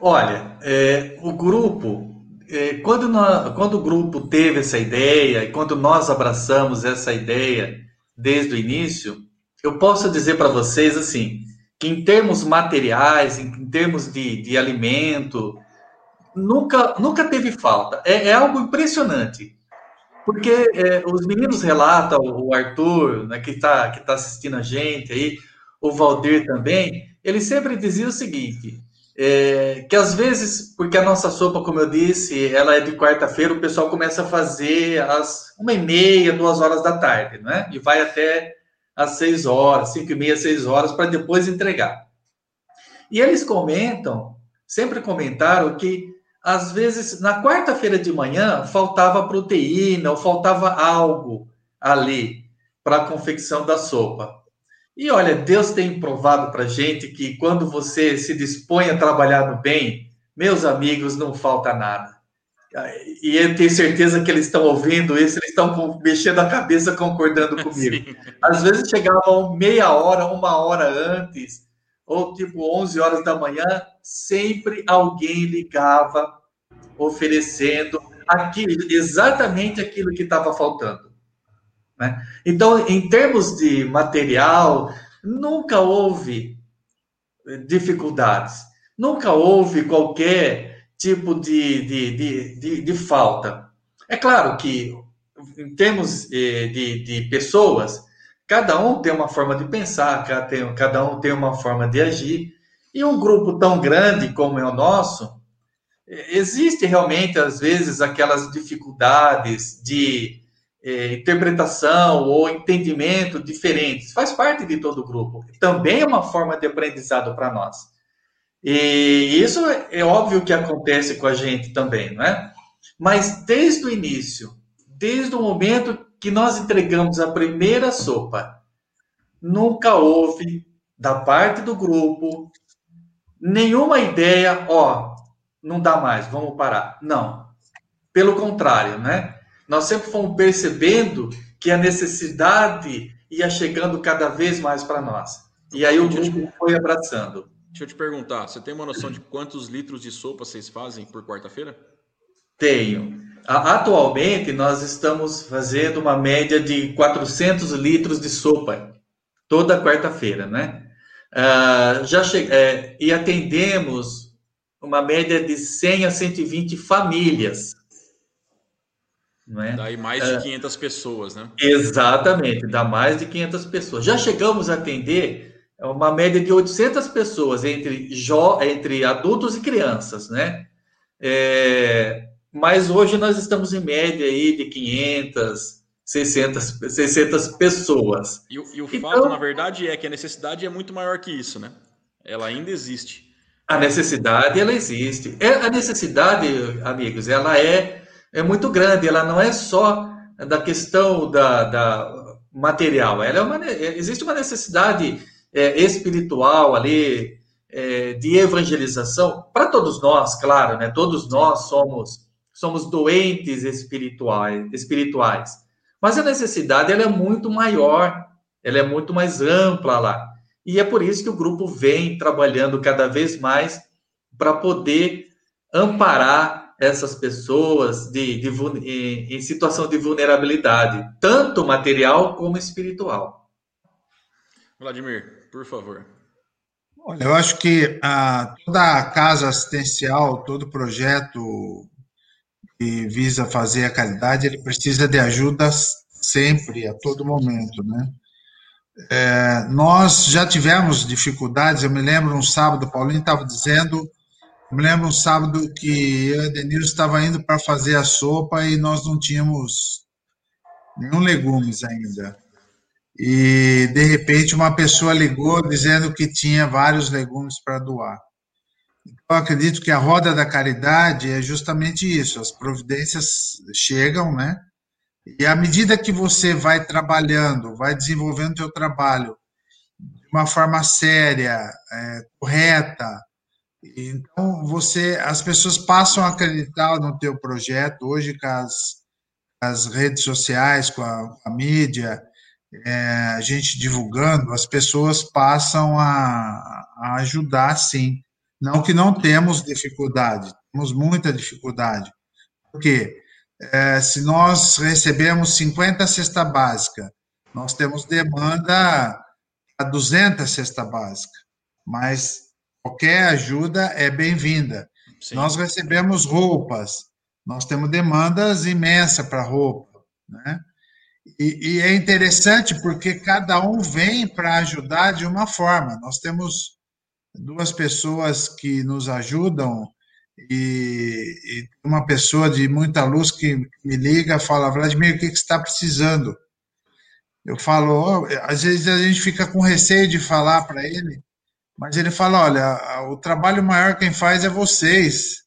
S2: Olha, é, o grupo é, quando, nós, quando o grupo teve essa ideia e quando nós abraçamos essa ideia desde o início, eu posso dizer para vocês assim que em termos materiais, em, termos de, de alimento, nunca, nunca teve falta. É, é algo impressionante. Porque é, os meninos relatam, o Arthur, né, que está que tá assistindo a gente aí, o Valdir também, ele sempre dizia o seguinte: é, que às vezes, porque a nossa sopa, como eu disse, ela é de quarta-feira, o pessoal começa a fazer às uma e meia, duas horas da tarde, né? E vai até às seis horas, cinco e meia, seis horas, para depois entregar. E eles comentam, sempre comentaram que às vezes na quarta-feira de manhã faltava proteína ou faltava algo ali para a confecção da sopa. E olha, Deus tem provado para gente que quando você se dispõe a trabalhar no bem, meus amigos, não falta nada. E eu tenho certeza que eles estão ouvindo isso, eles estão mexendo a cabeça, concordando comigo. Sim. Às vezes chegavam meia hora, uma hora antes, ou tipo 11 horas da manhã, sempre alguém ligava oferecendo aquilo, exatamente aquilo que estava faltando. Né? Então, em termos de material, nunca houve dificuldades, nunca houve qualquer tipo de, de, de, de, de falta. É claro que, em termos eh, de, de pessoas, cada um tem uma forma de pensar, cada, um tem uma forma de agir, e um grupo tão grande como é o nosso, eh, existe realmente, às vezes, aquelas dificuldades de é, interpretação ou entendimento diferentes. Faz parte de todo o grupo. Também é uma forma de aprendizado para nós. E isso é óbvio que acontece com a gente também, não é? Mas desde o início, desde o momento que nós entregamos a primeira sopa, nunca houve da parte do grupo nenhuma ideia, ó, não dá mais, vamos parar. Não. Pelo contrário, né? Nós sempre fomos percebendo que a necessidade ia chegando cada vez mais para nós. E aí o grupo foi abraçando.
S1: Deixa eu te perguntar, você tem uma noção de quantos litros de sopa vocês fazem por quarta-feira?
S2: Tenho. Atualmente, nós estamos fazendo uma média de 400 litros de sopa toda quarta-feira, né? Uh, já che... É, e atendemos uma média de 100 a 120 famílias
S1: não é? Daí mais de 500 é, pessoas, né?
S2: Exatamente, dá mais de 500 pessoas. Já chegamos a atender uma média de 800 pessoas entre, jo, entre adultos e crianças, né? É, mas hoje nós estamos em média aí de 500, 600, 600 pessoas.
S1: E, e o então, fato, na verdade, é que a necessidade é muito maior que isso, né? Ela ainda existe.
S2: A necessidade, ela existe. É, a necessidade, amigos, ela é é muito grande, ela não é só da questão da, da material, ela é uma, existe uma necessidade é, espiritual ali, é, de evangelização, para todos nós, claro, né? Todos nós somos, somos doentes espirituais, espirituais. Mas a necessidade ela é muito maior, ela é muito mais ampla lá. E é por isso que o grupo vem trabalhando cada vez mais para poder amparar essas pessoas de, de, em, em situação de vulnerabilidade, tanto material como espiritual.
S1: Vladimir, por favor.
S3: Olha, eu acho que a, toda a casa assistencial, todo projeto que visa fazer a caridade, ele precisa de ajuda sempre, a todo momento, né? É, nós já tivemos dificuldades, eu me lembro um sábado, o Paulinho estava dizendo, eu me lembro um sábado que eu e Deniro estava indo para fazer a sopa e nós não tínhamos nenhum legumes ainda. E, de repente, uma pessoa ligou dizendo que tinha vários legumes para doar. Então, eu acredito que a roda da caridade é justamente isso, as providências chegam, né? E à medida que você vai trabalhando, vai desenvolvendo o seu trabalho de uma forma séria, é, correta, então você, as pessoas passam a acreditar no teu projeto hoje com as, as redes sociais, com a, a mídia, é, a gente divulgando, as pessoas passam a, a ajudar, sim. Não que não temos dificuldade, temos muita dificuldade. Por quê? é, se nós recebemos 50 cesta básica, nós temos demanda a 200 cesta básica, mas qualquer ajuda é bem-vinda. Nós recebemos roupas, nós temos demandas imensas para roupa, né? E, e, é interessante porque cada um vem para ajudar de uma forma. Nós temos duas pessoas que nos ajudam e, e, uma pessoa de muita luz que me liga fala, Vladimir, o que, que você está precisando? Eu falo, oh, às vezes a gente fica com receio de falar para ele, mas ele fala, olha, o trabalho maior quem faz é vocês.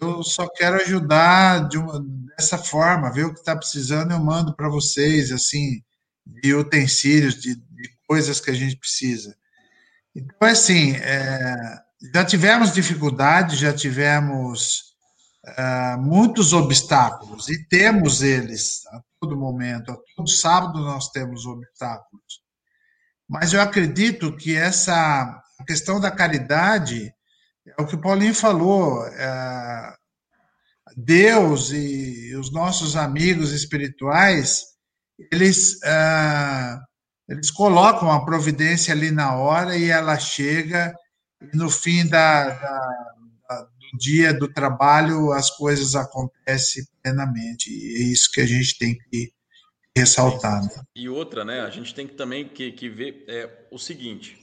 S3: Eu só quero ajudar de uma, dessa forma, ver o que está precisando, eu mando para vocês, assim, de utensílios, de, de, coisas que a gente precisa. Então, é assim, é, já tivemos dificuldades, já tivemos uh, muitos obstáculos e temos eles a todo momento, a todo sábado nós temos obstáculos. Mas eu acredito que essa questão da caridade é o que o Paulinho falou. Uh, Deus e os nossos amigos espirituais, eles, uh, eles colocam a providência ali na hora e ela chega e no fim da, da, dia do trabalho as coisas acontecem plenamente. E é isso que a gente tem que ressaltar. Né?
S1: E outra, né? A gente tem que também que, que ver é, o seguinte.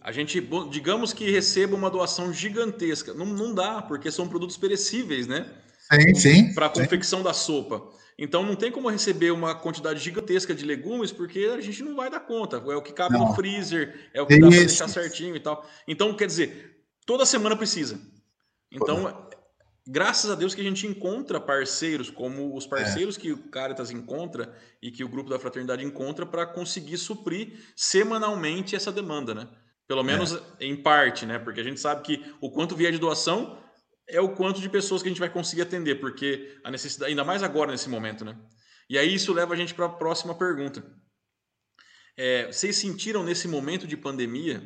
S1: A gente, digamos que receba uma doação gigantesca. Não, não dá, porque são produtos perecíveis, né?
S3: Sim, sim.
S1: Para a confecção da sopa. Então não tem como receber uma quantidade gigantesca de legumes, porque a gente não vai dar conta. É o que cabe não. no freezer, é o que dá para deixar certinho e tal. Então, quer dizer, toda semana precisa. Então, graças a Deus que a gente encontra parceiros, como os parceiros é. que o Caritas encontra e que o grupo da fraternidade encontra para conseguir suprir semanalmente essa demanda, né? Pelo menos é. em parte, né? Porque a gente sabe que o quanto vier de doação é o quanto de pessoas que a gente vai conseguir atender, porque a necessidade, ainda mais agora nesse momento, né? E aí isso leva a gente para a próxima pergunta. É, vocês sentiram nesse momento de pandemia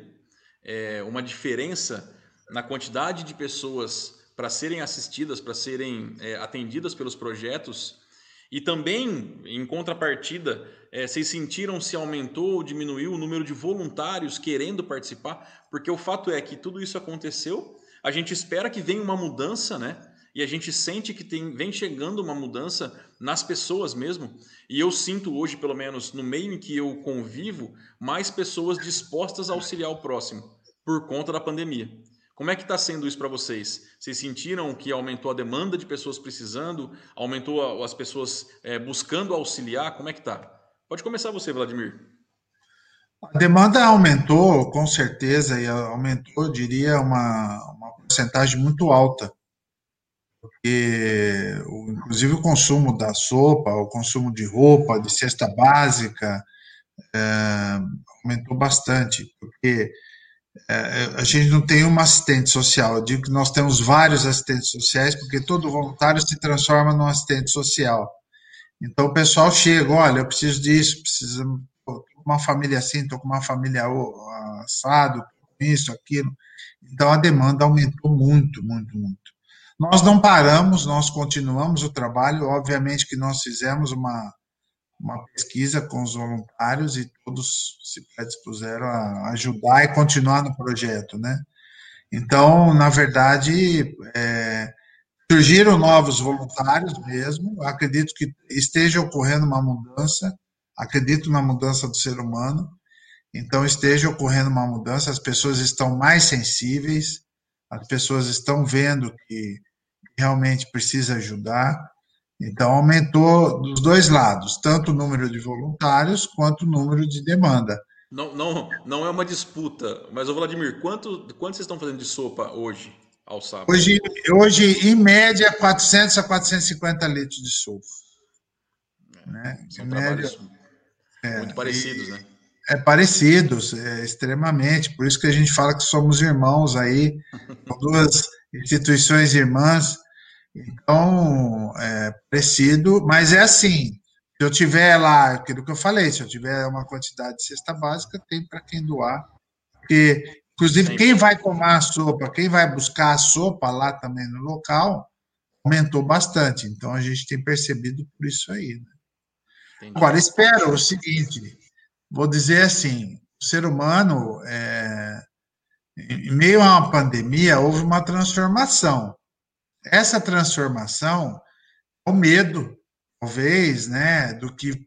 S1: é, uma diferença na quantidade de pessoas para serem assistidas, para serem é, atendidas pelos projetos? E também, em contrapartida, é, vocês sentiram se aumentou ou diminuiu o número de voluntários querendo participar? Porque o fato é que tudo isso aconteceu a gente espera que venha uma mudança, né? E a gente sente que tem, vem chegando uma mudança nas pessoas mesmo. E eu sinto hoje, pelo menos no meio em que eu convivo, mais pessoas dispostas a auxiliar o próximo por conta da pandemia. Como é que está sendo isso para vocês? Vocês sentiram que aumentou a demanda de pessoas precisando? Aumentou as pessoas é, buscando auxiliar? Como é que está? Pode começar você, Vladimir.
S3: A demanda aumentou, com certeza, e aumentou, eu diria, uma, uma porcentagem muito alta. Porque, inclusive, o consumo da sopa, o consumo de roupa, de cesta básica, é, aumentou bastante. Porque é, a gente não tem uma assistente social. Eu digo que nós temos vários assistentes sociais, porque todo voluntário se transforma num assistente social. Então, o pessoal chega, olha, eu preciso disso, preciso com uma família assim, estou com uma família assado, isso, aquilo. Então a demanda aumentou muito, muito, muito. Nós não paramos, nós continuamos o trabalho. Obviamente que nós fizemos uma, uma pesquisa com os voluntários e todos se predispuseram a ajudar e continuar no projeto, né? Então, na verdade, é, surgiram novos voluntários mesmo. Acredito que esteja ocorrendo uma mudança. Acredito na mudança do ser humano. Então, esteja ocorrendo uma mudança. As pessoas estão mais sensíveis. As pessoas estão vendo que realmente precisa ajudar. Então, aumentou dos dois lados, tanto o número de voluntários quanto o número de demanda.
S1: Não, não, não é uma disputa, mas, Vladimir, quanto, quanto vocês estão fazendo de sopa hoje, ao sábado?
S3: Hoje, hoje em média, 400 a 450 litros de sopa.
S1: É, né? São média, é, muito parecidos, né?
S3: É parecidos, é, extremamente. Por isso que a gente fala que somos irmãos aí, duas instituições irmãs. Então, é parecido, mas é assim. Se eu tiver lá, aquilo que eu falei, se eu tiver uma quantidade de cesta básica, tem para quem doar. Porque, inclusive, Sim. quem vai tomar a sopa, quem vai buscar a sopa lá também no local, aumentou bastante. Então, a gente tem percebido por isso aí. Né? Agora, espero o seguinte: vou dizer assim, o ser humano, é, em meio a uma pandemia, houve uma transformação. Essa transformação, o medo, talvez, né, do que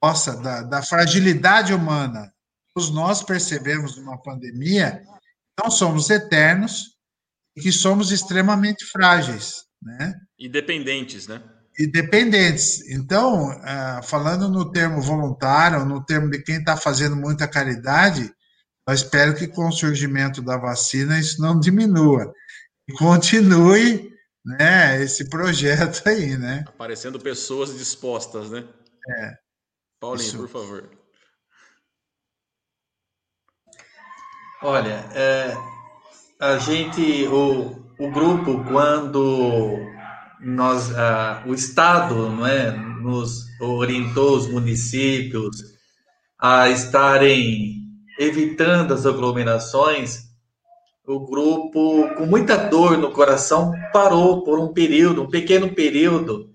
S3: possa, da, da fragilidade humana, nós percebemos numa pandemia, não somos eternos e que somos extremamente frágeis, né?
S1: E dependentes, né?
S3: E dependentes. Então, ah, falando no termo voluntário, no termo de quem está fazendo muita caridade, eu espero que com o surgimento da vacina isso não diminua. E continue né, esse projeto aí, né?
S1: Aparecendo pessoas dispostas, né?
S3: É.
S1: Paulinho, isso. por favor.
S2: Olha, é, a gente, o, o grupo, quando nós, a, o Estado não é, nos orientou os municípios a estarem evitando as aglomerações, o grupo, com muita dor no coração, parou por um período, um pequeno período,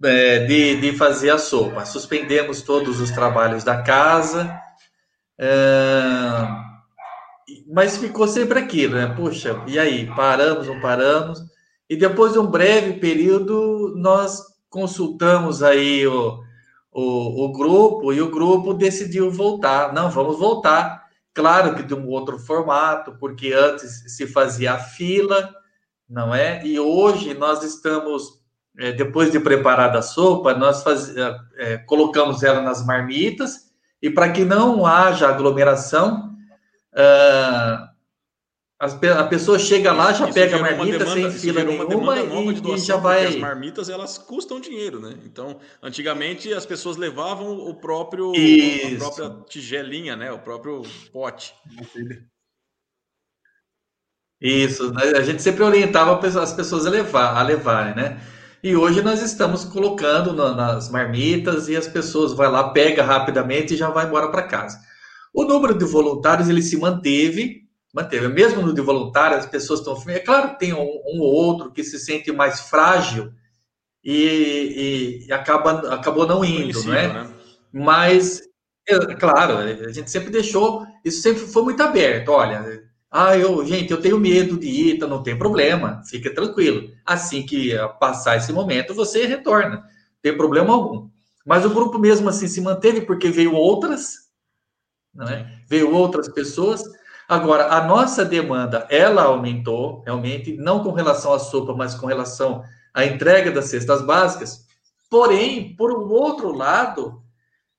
S2: é, de, de fazer a sopa. Suspendemos todos os trabalhos da casa, é, mas ficou sempre aquilo, né? Puxa, e aí? Paramos, não paramos? E depois de um breve período, nós consultamos aí o, o, o grupo e o grupo decidiu voltar. Não, vamos voltar. Claro que de um outro formato, porque antes se fazia a fila, não é? E hoje nós estamos, é, depois de preparar a sopa, nós faz, é colocamos ela nas marmitas e para que não haja aglomeração, uh, a pessoa chega lá, já isso pega a marmita demanda, sem fila nenhuma e, e, já vai. As
S1: marmitas elas custam dinheiro, né? Então, antigamente as pessoas levavam o próprio
S2: a
S1: própria tigelinha, né? O próprio pote.
S2: Isso, né? a gente sempre orientava as pessoas a levar, a levarem, né? E hoje nós estamos colocando nas marmitas e as pessoas vai lá, pega rapidamente e já vai embora para casa. O número de voluntários ele se manteve, manteve. Mesmo no de voluntário, as pessoas estão. É claro que tem um, um ou outro que se sente mais frágil e, e, acaba, acabou não indo, né? né? Mas, é, claro, a gente sempre deixou, isso sempre foi muito aberto. Olha, ah, eu, gente, eu tenho medo de ir, então não tem problema, fica tranquilo. Assim que passar esse momento, você retorna, não tem problema algum. Mas o grupo mesmo assim se manteve porque veio outras, né? veio outras pessoas Agora, a nossa demanda, ela aumentou, realmente, não com relação à sopa, mas com relação à entrega das cestas básicas. Porém, por um outro lado,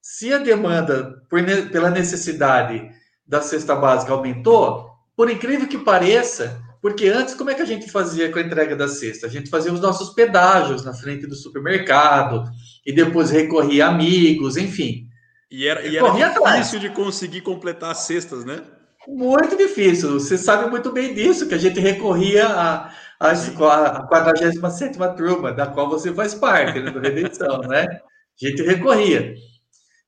S2: se a demanda por, pela necessidade da cesta básica aumentou, por incrível que pareça, porque antes, como é que a gente fazia com a entrega da cesta? A gente fazia os nossos pedágios na frente do supermercado, e depois recorria a amigos, enfim.
S1: E era, e era difícil atrás. de conseguir completar as cestas, né?
S2: Muito difícil. Você sabe muito bem disso, que a gente recorria a, a, a 47 turma, da qual você faz parte, né, do Redenção, né? A gente recorria.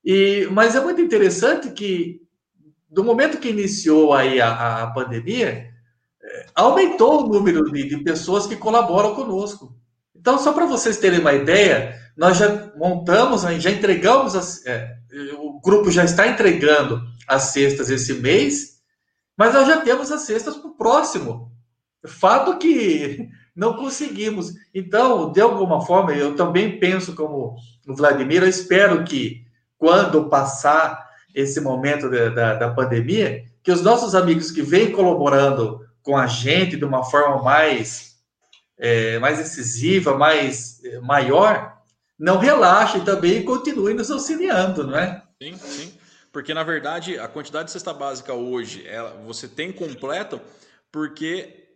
S2: E, mas é muito interessante que, do momento que iniciou aí a, a pandemia, é, aumentou o número de, de pessoas que colaboram conosco. Então, só para vocês terem uma ideia, nós já montamos, já entregamos, as, é, o grupo já está entregando as cestas esse mês, mas nós já temos as cestas para o próximo. Fato que não conseguimos. Então, de alguma forma, eu também penso como o Vladimir, eu espero que quando passar esse momento da, da, da pandemia, que os nossos amigos que vêm colaborando com a gente de uma forma mais, é, mais incisiva, mais é, maior, não relaxem também e continuem nos auxiliando, não é?
S1: Sim, sim. Porque, na verdade, a quantidade de cesta básica hoje, ela, você tem completo porque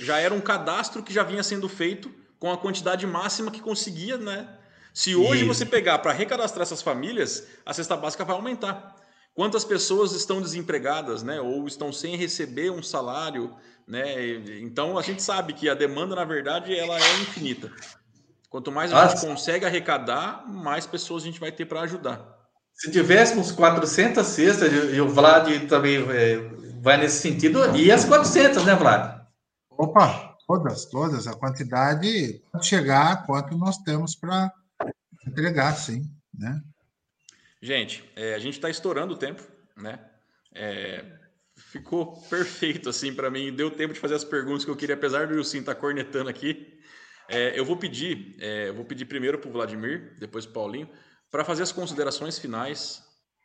S1: já era um cadastro que já vinha sendo feito com a quantidade máxima que conseguia, né? Se hoje Isso. você pegar para recadastrar essas famílias, a cesta básica vai aumentar. Quantas pessoas estão desempregadas, né? Ou estão sem receber um salário, né? Então a gente sabe que a demanda, na verdade, ela é infinita. Quanto mais a Nossa. gente consegue arrecadar, mais pessoas a gente vai ter para ajudar.
S2: Se tivéssemos 400 cestas, e o Vlad também é, vai nesse sentido, e as 400, né, Vlad?
S3: Opa, todas, todas. A quantidade pode chegar a quanto nós temos para entregar, sim. Né?
S1: Gente, é, a gente está estourando o tempo, né? É, ficou perfeito assim para mim. Deu tempo de fazer as perguntas que eu queria, apesar do Wilson estar tá cornetando aqui. É, eu vou pedir, é, vou pedir primeiro para o Vladimir, depois para o Paulinho, para fazer as considerações finais,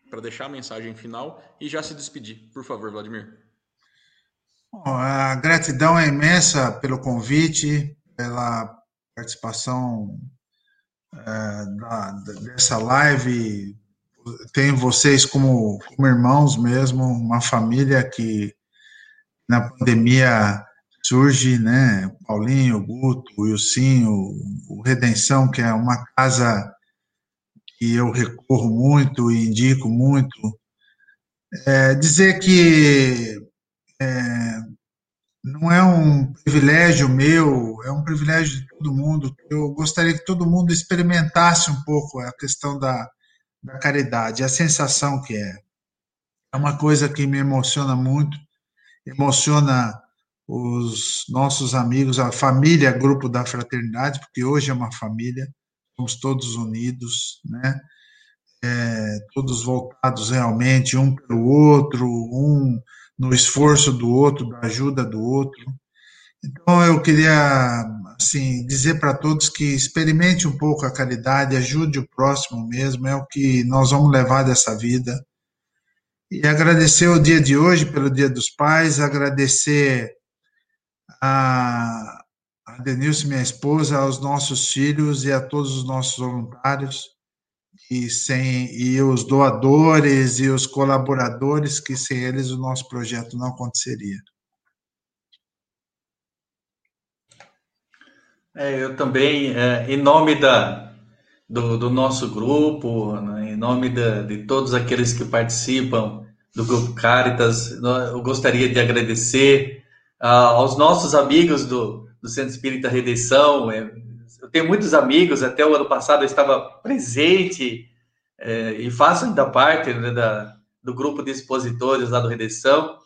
S1: para deixar a mensagem final e já se despedir. Por favor, Vladimir.
S3: A gratidão é imensa pelo convite, pela participação é, da, dessa live. Tenho vocês como, como irmãos mesmo, uma família que na pandemia surge, né? Paulinho, Guto, o Wilsinho, o Redenção, que é uma casa que eu recorro muito e indico muito. É, dizer que é, não é um privilégio meu, é um privilégio de todo mundo. Eu gostaria que todo mundo experimentasse um pouco a questão da, da caridade, a sensação que é. É uma coisa que me emociona muito, emociona os nossos amigos, a família, grupo da fraternidade, porque hoje é uma família, somos todos unidos, né? É, todos voltados realmente um para o outro, um no esforço do outro, da ajuda do outro. Então eu queria assim dizer para todos que experimente um pouco a caridade, ajude o próximo mesmo, é o que nós vamos levar dessa vida. E agradecer o dia de hoje pelo Dia dos Pais, agradecer a, a Denilce, minha esposa, aos nossos filhos e a todos os nossos voluntários e sem e os doadores e os colaboradores que sem eles o nosso projeto não aconteceria.
S2: É, eu também, é, em nome da, do, do nosso grupo, né, em nome da, de todos aqueles que participam do Grupo Caritas, eu gostaria de agradecer ah, aos nossos amigos do, do Centro Espírita Redenção, é, eu tenho muitos amigos, até o ano passado eu estava presente é, e faço ainda parte né, da, do grupo de expositores lá do Redenção.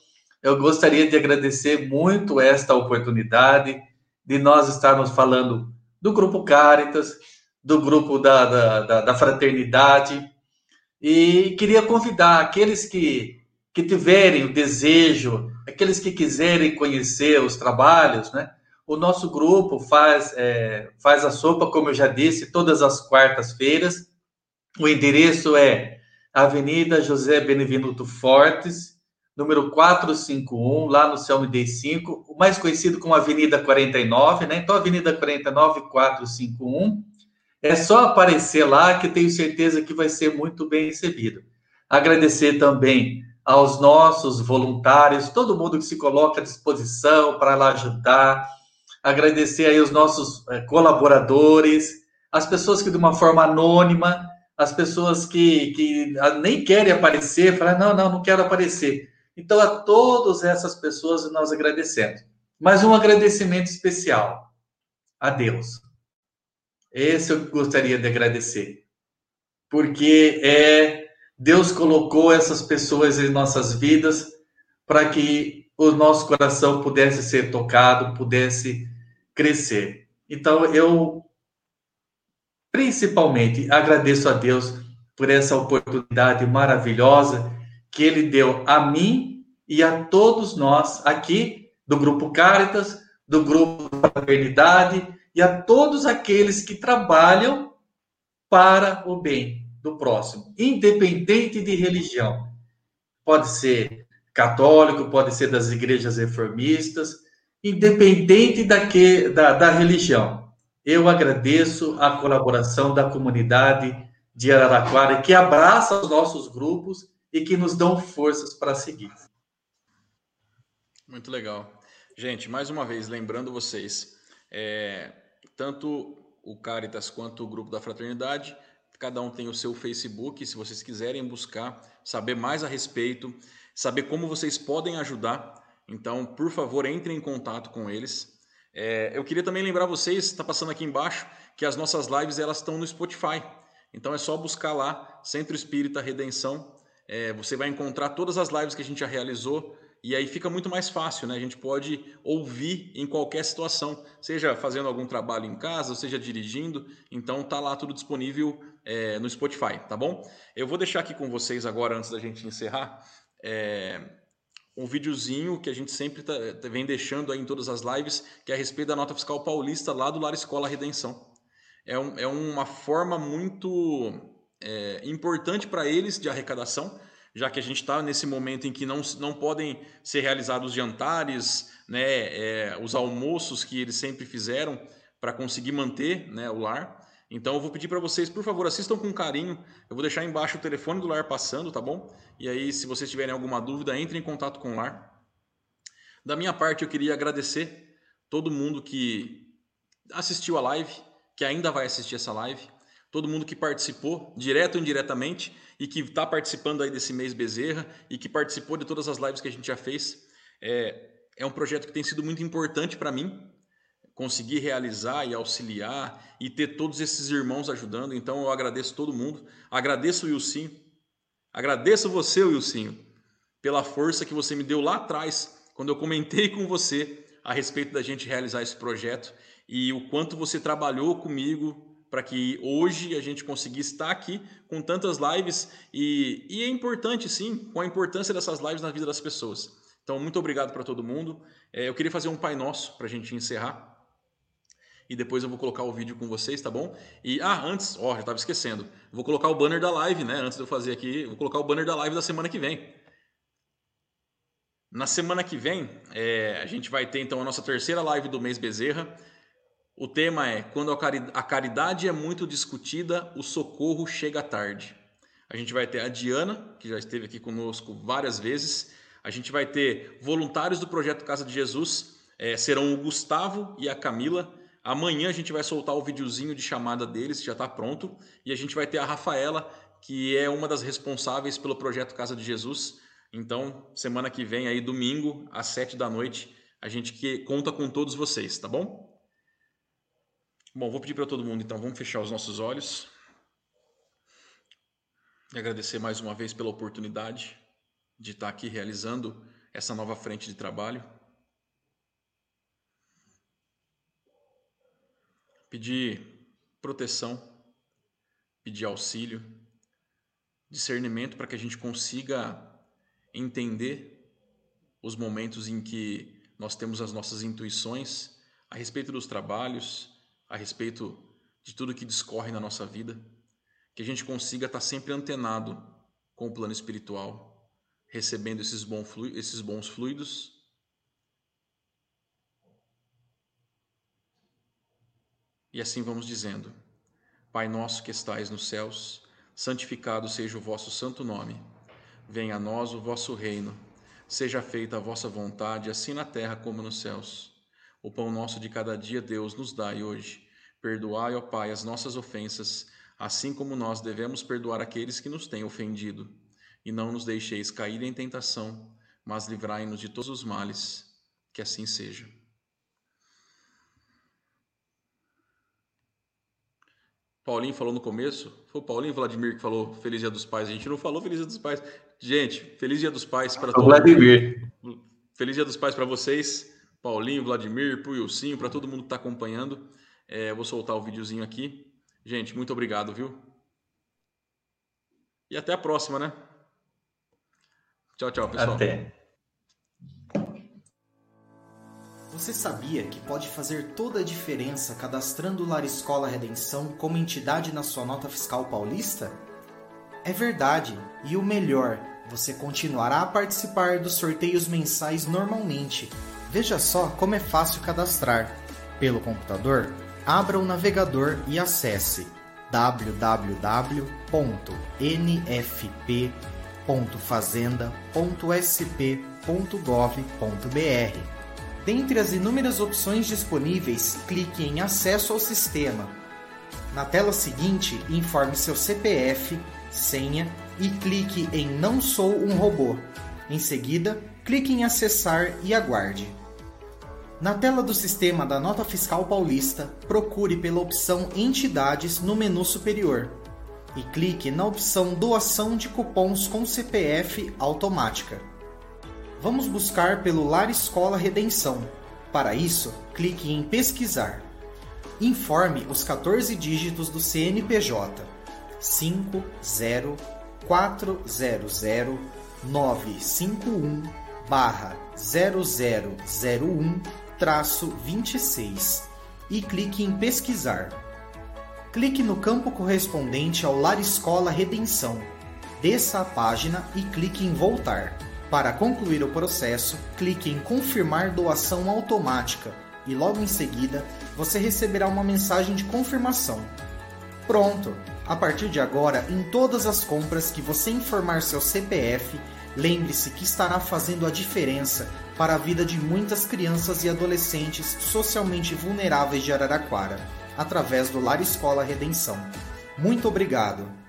S2: Eu gostaria de agradecer muito esta oportunidade de nós estarmos falando do Grupo Caritas, do grupo da, da, da, da Fraternidade, e queria convidar aqueles que, que tiverem o desejo, aqueles que quiserem conhecer os trabalhos, né? O nosso grupo faz, é, faz a sopa, como eu já disse, todas as quartas-feiras. O endereço é Avenida José Benevenuto Fortes, número 451, lá no CELMD 5, o mais conhecido como Avenida 49, né? Então, Avenida 49, 451. É só aparecer lá que tenho certeza que vai ser muito bem recebido. Agradecer também aos nossos voluntários, todo mundo que se coloca à disposição para lá ajudar agradecer aí os nossos é, colaboradores, as pessoas que de uma forma anônima, as pessoas que, que ah, nem querem aparecer, falam, não, não, não quero aparecer. Então, a todas essas pessoas nós agradecemos. Mas um agradecimento especial a Deus. Esse eu gostaria de agradecer. Porque é Deus colocou essas pessoas em nossas vidas para que o nosso coração pudesse ser tocado, pudesse crescer. Então, eu principalmente agradeço a Deus por essa oportunidade maravilhosa que Ele deu a mim e a todos nós aqui do Grupo Caritas, do Grupo Fraternidade e a todos aqueles que trabalham para o bem do próximo, independente de religião. Pode ser católico, pode ser das igrejas reformistas, independente da, que, da, da religião. Eu agradeço a colaboração da comunidade de Araraquara, que abraça os nossos grupos e que nos dão forças para seguir.
S1: Muito legal. Gente, mais uma vez, lembrando vocês, é, tanto o Caritas quanto o grupo da Fraternidade, cada um tem o seu Facebook, se vocês quiserem buscar, saber mais a respeito, saber como vocês podem ajudar, então, por favor, entrem em contato com eles. É, eu queria também lembrar vocês, está passando aqui embaixo, que as nossas lives elas estão no Spotify. Então é só buscar lá, Centro Espírita Redenção. É, você vai encontrar todas as lives que a gente já realizou e aí fica muito mais fácil, né? A gente pode ouvir em qualquer situação, seja fazendo algum trabalho em casa, seja dirigindo. Então tá lá tudo disponível é, no Spotify, tá bom? Eu vou deixar aqui com vocês agora, antes da gente encerrar, é, um videozinho que a gente sempre tá, tá, vem deixando aí em todas as lives, que é a respeito da nota fiscal paulista lá do Lar Escola Redenção. É, um, é uma forma muito é, importante para eles de arrecadação, já que a gente está nesse momento em que não, não podem ser realizados jantares, né, é, os almoços que eles sempre fizeram para conseguir manter né, o lar. Então eu vou pedir para vocês, por favor, assistam com carinho. Eu vou deixar embaixo o telefone do lar passando, tá bom? E aí, se vocês tiverem alguma dúvida, entrem em contato com o lar. Da minha parte, eu queria agradecer todo mundo que assistiu a live, que ainda vai assistir essa live, todo mundo que participou, direto ou indiretamente, e que está participando aí desse mês Bezerra e que participou de todas as lives que a gente já fez. É, é um projeto que tem sido muito importante para mim, conseguir realizar e auxiliar e ter todos esses irmãos ajudando. Então eu agradeço todo mundo. Agradeço o Wilson. Agradeço você, Wilson, pela força que você me deu lá atrás, quando eu comentei com você a respeito da gente realizar esse projeto e o quanto você trabalhou comigo para que hoje a gente conseguisse estar aqui com tantas lives e, e é importante sim, com a importância dessas lives na vida das pessoas. Então, muito obrigado para todo mundo. É, eu queria fazer um Pai Nosso para a gente encerrar e depois eu vou colocar o vídeo com vocês, tá bom? E ah, antes, ó, já estava esquecendo. Vou colocar o banner da live, né? Antes de eu fazer aqui, vou colocar o banner da live da semana que vem. Na semana que vem, é, a gente vai ter então a nossa terceira live do mês Bezerra. O tema é Quando a caridade é muito discutida, o socorro chega tarde. A gente vai ter a Diana, que já esteve aqui conosco várias vezes. A gente vai ter voluntários do projeto Casa de Jesus, é, serão o Gustavo e a Camila. Amanhã a gente vai soltar o videozinho de chamada deles, já está pronto, e a gente vai ter a Rafaela, que é uma das responsáveis pelo projeto Casa de Jesus. Então, semana que vem, aí domingo, às sete da noite, a gente que conta com todos vocês, tá bom? Bom, vou pedir para todo mundo, então, vamos fechar os nossos olhos. E agradecer mais uma vez pela oportunidade de estar aqui realizando essa nova frente de trabalho. pedir proteção, pedir auxílio, discernimento para que a gente consiga entender os momentos em que nós temos as nossas intuições a respeito dos trabalhos, a respeito de tudo que discorre na nossa vida, que a gente consiga estar sempre antenado com o plano espiritual, recebendo esses bons fluidos E assim vamos dizendo: Pai nosso que estais nos céus, santificado seja o vosso santo nome. Venha a nós o vosso reino. Seja feita a vossa vontade, assim na terra como nos céus. O pão nosso de cada dia, Deus, nos dai hoje. Perdoai, ó Pai, as nossas ofensas, assim como nós devemos perdoar aqueles que nos têm ofendido. E não nos deixeis cair em tentação, mas livrai-nos de todos os males. Que assim seja. Paulinho falou no começo. Foi o Paulinho Vladimir que falou Feliz Dia dos Pais. A gente não falou Feliz Dia dos Pais. Gente, Feliz Dia dos Pais para todos.
S2: Vladimir.
S1: Feliz Dia dos Pais para vocês. Paulinho, Vladimir, pro Wilsinho, para todo mundo que está acompanhando. É, vou soltar o videozinho aqui. Gente, muito obrigado, viu? E até a próxima, né? Tchau, tchau, pessoal.
S2: Até.
S4: Você sabia que pode fazer toda a diferença cadastrando o Lar Escola Redenção como entidade na sua nota fiscal paulista? É verdade, e o melhor, você continuará a participar dos sorteios mensais normalmente. Veja só como é fácil cadastrar. Pelo computador, abra o navegador e acesse www.nfp.fazenda.sp.gov.br Dentre as inúmeras opções disponíveis, clique em Acesso ao sistema. Na tela seguinte, informe seu CPF, senha e clique em Não sou um robô. Em seguida, clique em Acessar e aguarde. Na tela do sistema da Nota Fiscal Paulista, procure pela opção Entidades no menu superior e clique na opção Doação de cupons com CPF automática. Vamos buscar pelo Lar Escola Redenção. Para isso, clique em Pesquisar. Informe os 14 dígitos do CNPJ 50400 barra 0001 26 e clique em Pesquisar. Clique no campo correspondente ao Lar Escola Redenção. Desça a página e clique em Voltar. Para concluir o processo, clique em Confirmar doação automática e logo em seguida você receberá uma mensagem de confirmação. Pronto! A partir de agora, em todas as compras que você informar seu CPF, lembre-se que estará fazendo a diferença para a vida de muitas crianças e adolescentes socialmente vulneráveis de Araraquara, através do Lar Escola Redenção. Muito obrigado!